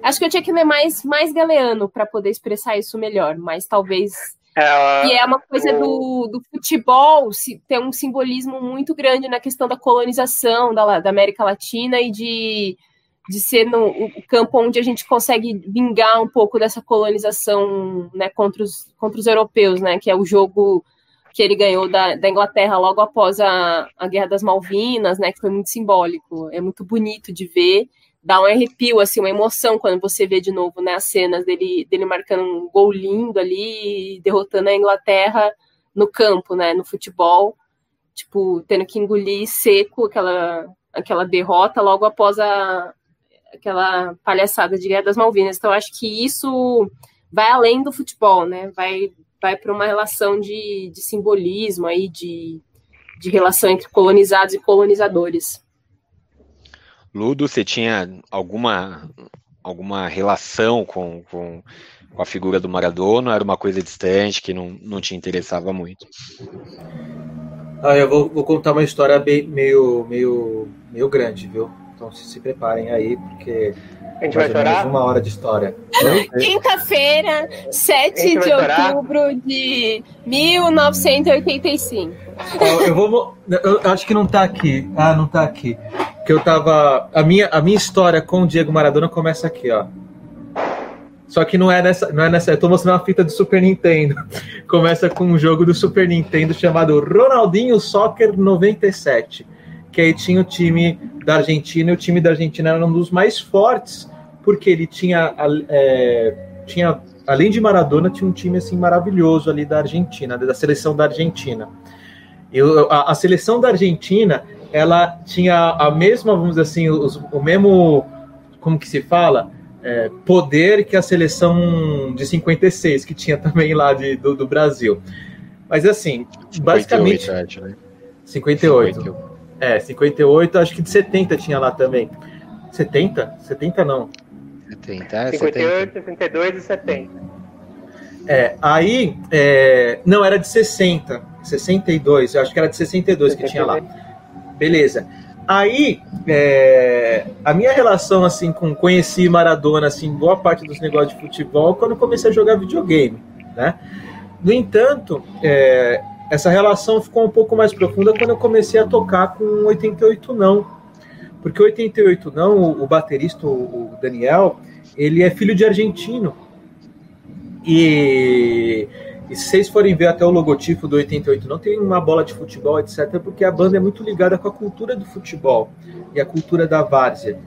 Acho que eu tinha que ler mais, mais Galeano para poder expressar isso melhor, mas talvez. É, que é uma coisa do, do futebol, se, tem um simbolismo muito grande na questão da colonização da, da América Latina e de de ser no o campo onde a gente consegue vingar um pouco dessa colonização né, contra, os, contra os europeus, né, que é o jogo que ele ganhou da, da Inglaterra logo após a, a Guerra das Malvinas, né, que foi muito simbólico, é muito bonito de ver, dá um arrepio, assim, uma emoção quando você vê de novo né, as cenas dele, dele marcando um gol lindo ali, derrotando a Inglaterra no campo, né, no futebol, tipo, tendo que engolir seco aquela, aquela derrota logo após a, aquela palhaçada de Guerra das Malvinas. Então, acho que isso vai além do futebol, né? Vai, vai para uma relação de, de simbolismo aí, de, de relação entre colonizados e colonizadores. Ludo, você tinha alguma, alguma relação com, com, com, a figura do Maradona? Era uma coisa distante que não, não te interessava muito? Ah, eu vou, vou contar uma história bem, meio, meio, meio grande, viu? Então se, se preparem aí, porque a gente vai chorar? uma hora de história. Quinta-feira, 7 de outubro de 1985. Eu vou. Eu acho que não tá aqui. Ah, não tá aqui. Que eu tava. A minha, a minha história com o Diego Maradona começa aqui, ó. Só que não é nessa, não é nessa. Eu tô mostrando uma fita do Super Nintendo. Começa com um jogo do Super Nintendo chamado Ronaldinho Soccer 97 que aí tinha o time da Argentina, e o time da Argentina era um dos mais fortes, porque ele tinha, é, tinha além de Maradona, tinha um time assim maravilhoso ali da Argentina, da seleção da Argentina. Eu, a, a seleção da Argentina, ela tinha a mesma, vamos dizer assim, os, o mesmo, como que se fala? É, poder que a seleção de 56, que tinha também lá de, do, do Brasil. Mas assim, 58, basicamente. Né? 58. 58. É, 58, acho que de 70 tinha lá também. 70? 70 não. 70, é 58, 70. 62 e 70. É, aí, é, não, era de 60, 62, eu acho que era de 62 que tinha lá. Beleza. Aí, é, a minha relação, assim, com conheci Maradona, assim, boa parte dos negócios de futebol, quando comecei a jogar videogame, né? No entanto, é, essa relação ficou um pouco mais profunda quando eu comecei a tocar com 88 não. Porque 88 não, o, o baterista, o, o Daniel, ele é filho de argentino. E, e, se vocês forem ver até o logotipo do 88 não, tem uma bola de futebol, etc., porque a banda é muito ligada com a cultura do futebol e a cultura da várzea.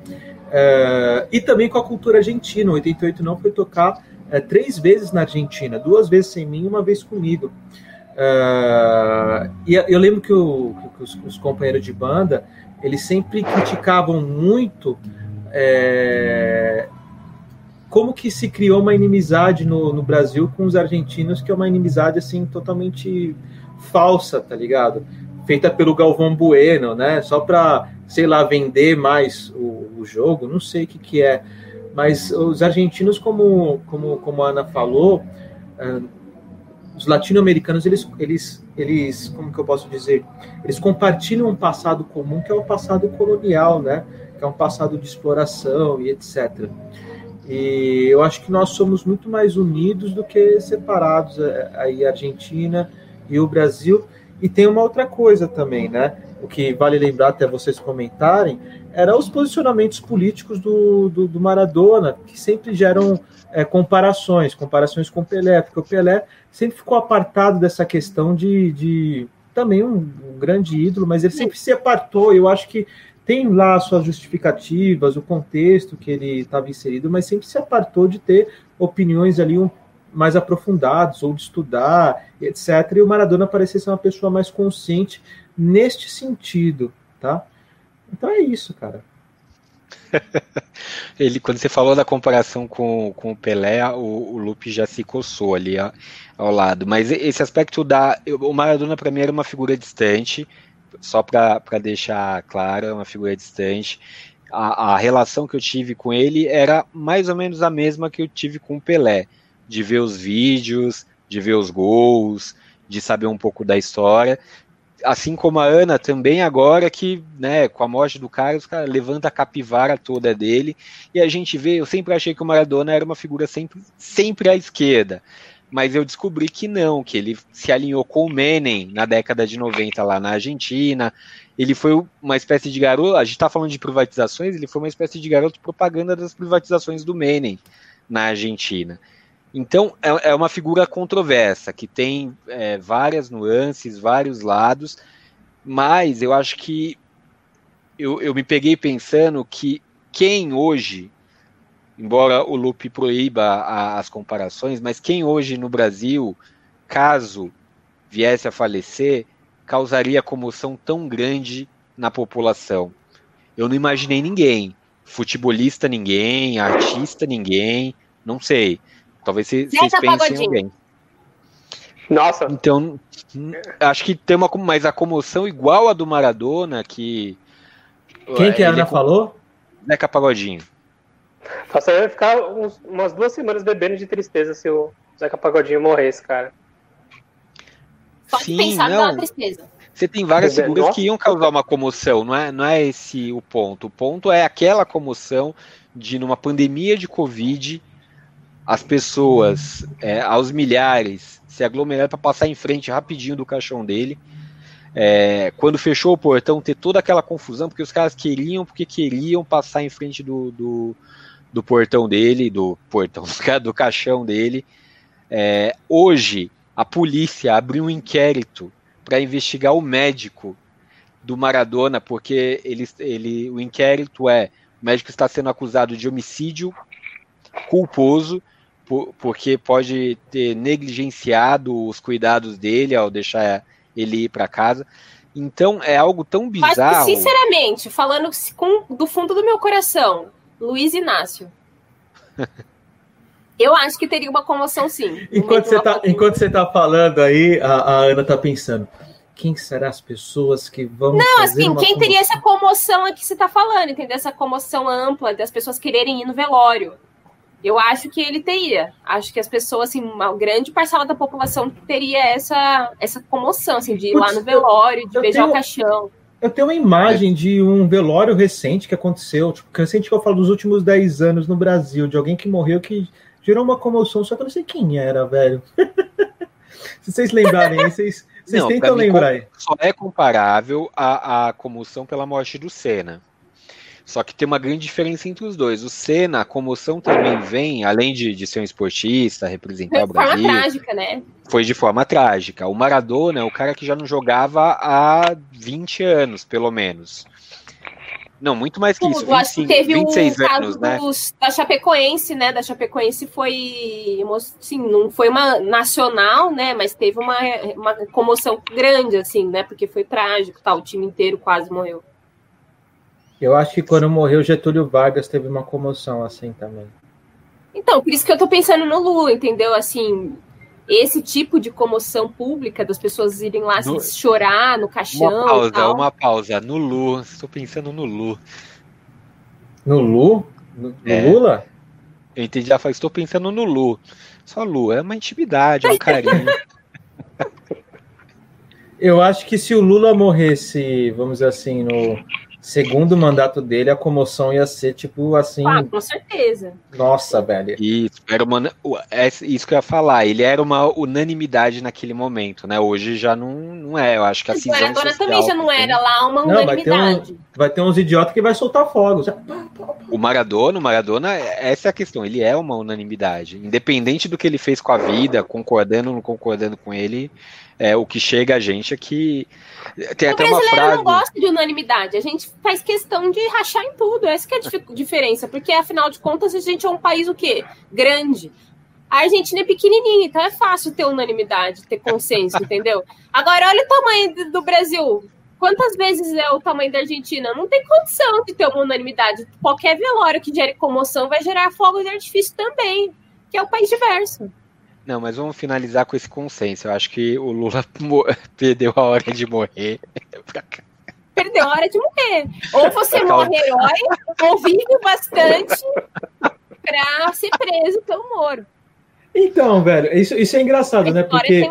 Uh, e também com a cultura argentina. O 88 não foi tocar uh, três vezes na Argentina, duas vezes sem mim, uma vez comigo. Uh, e eu lembro que, o, que os, os, companheiros de banda eles sempre criticavam muito é, como que se criou uma inimizade no, no, Brasil com os argentinos, que é uma inimizade assim totalmente falsa, tá ligado? Feita pelo Galvão Bueno, né? Só para sei lá vender mais o, o jogo, não sei o que que é, Mas os argentinos, como, como, como a Ana falou, uh, os latino-americanos, eles, eles, eles, como que eu posso dizer? Eles compartilham um passado comum, que é o passado colonial, né? Que é um passado de exploração e etc. E eu acho que nós somos muito mais unidos do que separados, é, aí a Argentina e o Brasil. E tem uma outra coisa também, né? O que vale lembrar até vocês comentarem, eram os posicionamentos políticos do, do, do Maradona, que sempre geram é, comparações, comparações com o Pelé, porque o Pelé sempre ficou apartado dessa questão de, de também um, um grande ídolo, mas ele sempre se apartou. Eu acho que tem lá suas justificativas, o contexto que ele estava inserido, mas sempre se apartou de ter opiniões ali um, mais aprofundadas, ou de estudar, etc. E o Maradona parecia ser uma pessoa mais consciente neste sentido, tá? Então é isso, cara. ele, quando você falou da comparação com, com o Pelé, o, o Lupe já se coçou ali ó, ao lado. Mas esse aspecto da. O Maradona, para mim, era uma figura distante só para deixar claro, é uma figura distante. A, a, relação que eu tive com ele era mais ou menos a mesma que eu tive com o Pelé, de ver os vídeos, de ver os gols, de saber um pouco da história. Assim como a Ana também agora que, né, com a morte do Carlos, cara, levanta a capivara toda dele, e a gente vê, eu sempre achei que o Maradona era uma figura sempre, sempre à esquerda mas eu descobri que não, que ele se alinhou com o Menem na década de 90 lá na Argentina. Ele foi uma espécie de garoto, a gente está falando de privatizações, ele foi uma espécie de garoto propaganda das privatizações do Menem na Argentina. Então, é, é uma figura controversa, que tem é, várias nuances, vários lados, mas eu acho que eu, eu me peguei pensando que quem hoje embora o Lupe proíba a, as comparações, mas quem hoje no Brasil, caso viesse a falecer, causaria comoção tão grande na população? Eu não imaginei ninguém. Futebolista, ninguém. Artista, ninguém. Não sei. Talvez vocês pensem em alguém. Nossa. Então, acho que tem uma mas a comoção igual a do Maradona que Quem que a Ana é, falou? Zeca Pagodinho. Nossa, eu ia ficar uns, umas duas semanas bebendo de tristeza se o Zeca Pagodinho morresse, cara. Pode Sim, pensar não. tristeza. Você tem várias figuras Nossa. que iam causar uma comoção, não é, não é esse o ponto. O ponto é aquela comoção de, numa pandemia de Covid, as pessoas, é, aos milhares, se aglomeraram para passar em frente rapidinho do caixão dele. É, quando fechou o portão, ter toda aquela confusão, porque os caras queriam, porque queriam passar em frente do, do, do portão dele, do portão, do caixão dele. É, hoje, a polícia abriu um inquérito para investigar o médico do Maradona, porque ele, ele, o inquérito é: o médico está sendo acusado de homicídio culposo, por, porque pode ter negligenciado os cuidados dele ao deixar ele ir para casa. Então é algo tão bizarro. Mas, sinceramente, falando com, do fundo do meu coração, Luiz Inácio. Eu acho que teria uma comoção, sim. Enquanto você, tá, enquanto você tá falando aí, a, a, Ana tá pensando. Quem serão as pessoas que vão. Não, assim, quem comoção? teria essa comoção aqui que você tá falando, entendeu? Essa comoção ampla das pessoas quererem ir no velório. Eu acho que ele teria. Acho que as pessoas, assim, uma grande parcela da população teria essa, essa comoção, assim, de ir Putz, lá no velório, de beijar tenho... o caixão. Eu tenho uma imagem de um velório recente que aconteceu, tipo, recente que eu falo dos últimos 10 anos no Brasil, de alguém que morreu que gerou uma comoção, só que eu não sei quem era, velho. Se vocês lembrarem, vocês, vocês não, tentam lembrar aí. Só é comparável à, à comoção pela morte do Senna. Só que tem uma grande diferença entre os dois. O Senna, a comoção também vem, além de, de ser um esportista, representar o Brasil. Foi de forma trágica, né? Foi de forma trágica. O Maradona é o cara que já não jogava há 20 anos, pelo menos. Não, muito mais que isso. 25, acho que teve 26 o anos, né? Dos, da Chapecoense, né? Da Chapecoense foi, assim, não foi uma nacional, né? Mas teve uma, uma comoção grande, assim, né? Porque foi trágico, tá? O time inteiro quase morreu. Eu acho que quando morreu Getúlio Vargas teve uma comoção assim também. Então, por isso que eu tô pensando no Lula, entendeu? Assim, esse tipo de comoção pública das pessoas irem lá no... chorar no caixão. Uma pausa, uma pausa. No Lu, estou pensando no Lu. No Lu? No, no é. Lula? Eu entendi. Ela falou, estou pensando no Lu. Só Lu, é uma intimidade, é um carinho. Eu acho que se o Lula morresse, vamos dizer assim, no segundo mandato dele, a comoção ia ser tipo assim. Ah, com certeza. Nossa, velho. Isso, era uma, é isso que eu ia falar. Ele era uma unanimidade naquele momento, né? Hoje já não, não é. Eu acho que a Mas o cisão Maradona social também já não era lá uma Não, vai ter, unanimidade. um, vai ter uns idiotas que vai soltar fogos. O Maradona, o Maradona, essa é a questão. Ele é uma unanimidade. Independente do que ele fez com a vida, concordando ou não concordando com ele, é, o que chega a gente é que. Tem O até uma brasileiro frase. não gosta de unanimidade. A gente faz questão de rachar em tudo. Essa que é a dif- diferença. Porque, afinal de contas, a gente é um país o quê? Grande. A Argentina é pequenininha, então é fácil ter unanimidade, ter consenso, entendeu? Agora, olha o tamanho do- do Brasil. Quantas vezes é o tamanho da Argentina? Não tem condição de ter uma unanimidade. Qualquer velório que gere comoção vai gerar fogo de artifício também, que é um país diverso. Não, mas vamos finalizar com esse consenso. Eu acho que o Lula perdeu a hora de morrer. Perdeu a hora de morrer. Ou você morre herói, ou vive bastante pra ser preso pelo Moro. Então, velho, isso, isso é engraçado, A né? Porque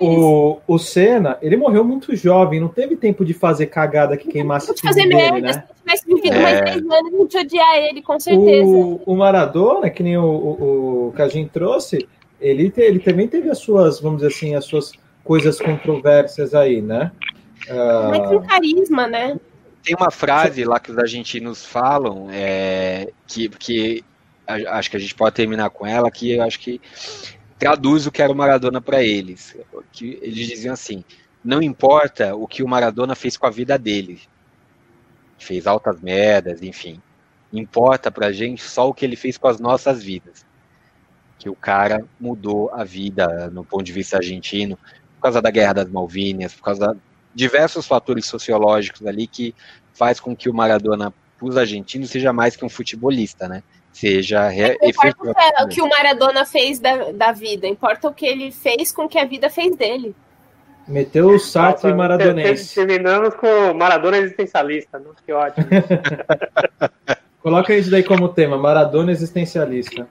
o, o Senna, ele morreu muito jovem, não teve tempo de fazer cagada que queimasse te tudo fazer dele, merda. né? Se eu tivesse vivido É. mais 10 anos, a gente ia odiar ele, com certeza. O, o Maradona, que nem o, o, o Cajin trouxe, ele, te- ele também teve as suas, vamos dizer assim, as suas coisas controversas aí, né? Ah, Mas tem carisma, né? Tem uma frase lá que os argentinos falam, é, que, que a- acho que a gente pode terminar com ela, que eu acho que traduz o que era o Maradona para eles. Que eles diziam assim: não importa o que o Maradona fez com a vida dele, fez altas merdas, enfim. Importa pra gente só o que ele fez com as nossas vidas. Que o cara mudou a vida no ponto de vista argentino, por causa da Guerra das Malvinas, por causa diversos fatores sociológicos ali que faz com que o Maradona, para os argentinos, seja mais que um futebolista, né? Seja re- Não importa o efetivamente- que- o o Maradona fez da, da vida, importa o que ele fez com que a vida fez dele. meteu o Sartre Nossa, maradonense. ter- Terminamos com Maradona existencialista. Nossa, que ótimo. Coloca isso daí como tema, Maradona existencialista.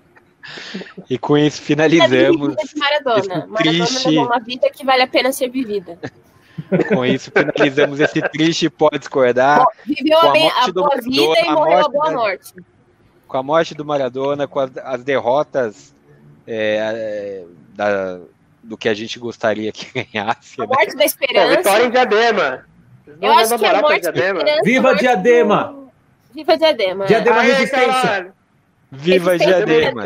E com isso A finalizamos. de Maradona. esse Maradona triste- levou uma vida que vale a pena ser vivida. Com isso finalizamos esse triste pode discordar Viveu Com a, a bem, morte a do boa Maradona, vida e a morreu a morte boa da- morte. com a morte do Maradona, com as, as derrotas é, é, da- do que a gente gostaria que ganhasse. A né? morte da Pô, esperança. vitória em Diadema. Eu acho que a morte da Diadema? esperança. Viva a morte Diadema! do- Viva Diadema. é. Diadema Aê, resistência! caralho. Viva Diadema!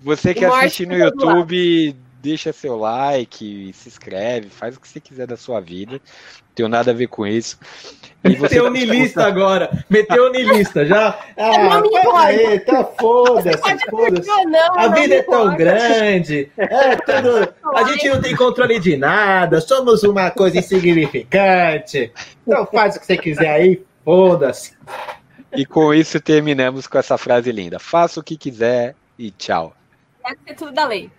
Você que morte assiste no. YouTube, deixa seu like, se inscreve, faz o que você quiser da sua vida. Não tenho nada a ver com isso. E você Meteu tá nilista agora. Meteu nilista. Já. Ah, Não me importa. tá foda-se, não, A vida é tão importa. grande. É tudo. A gente não tem controle de nada. Somos uma coisa insignificante. Então faz o que você quiser aí. Foda-se. E com isso terminamos com essa frase linda. Faça o que quiser e tchau. Ser tudo da lei.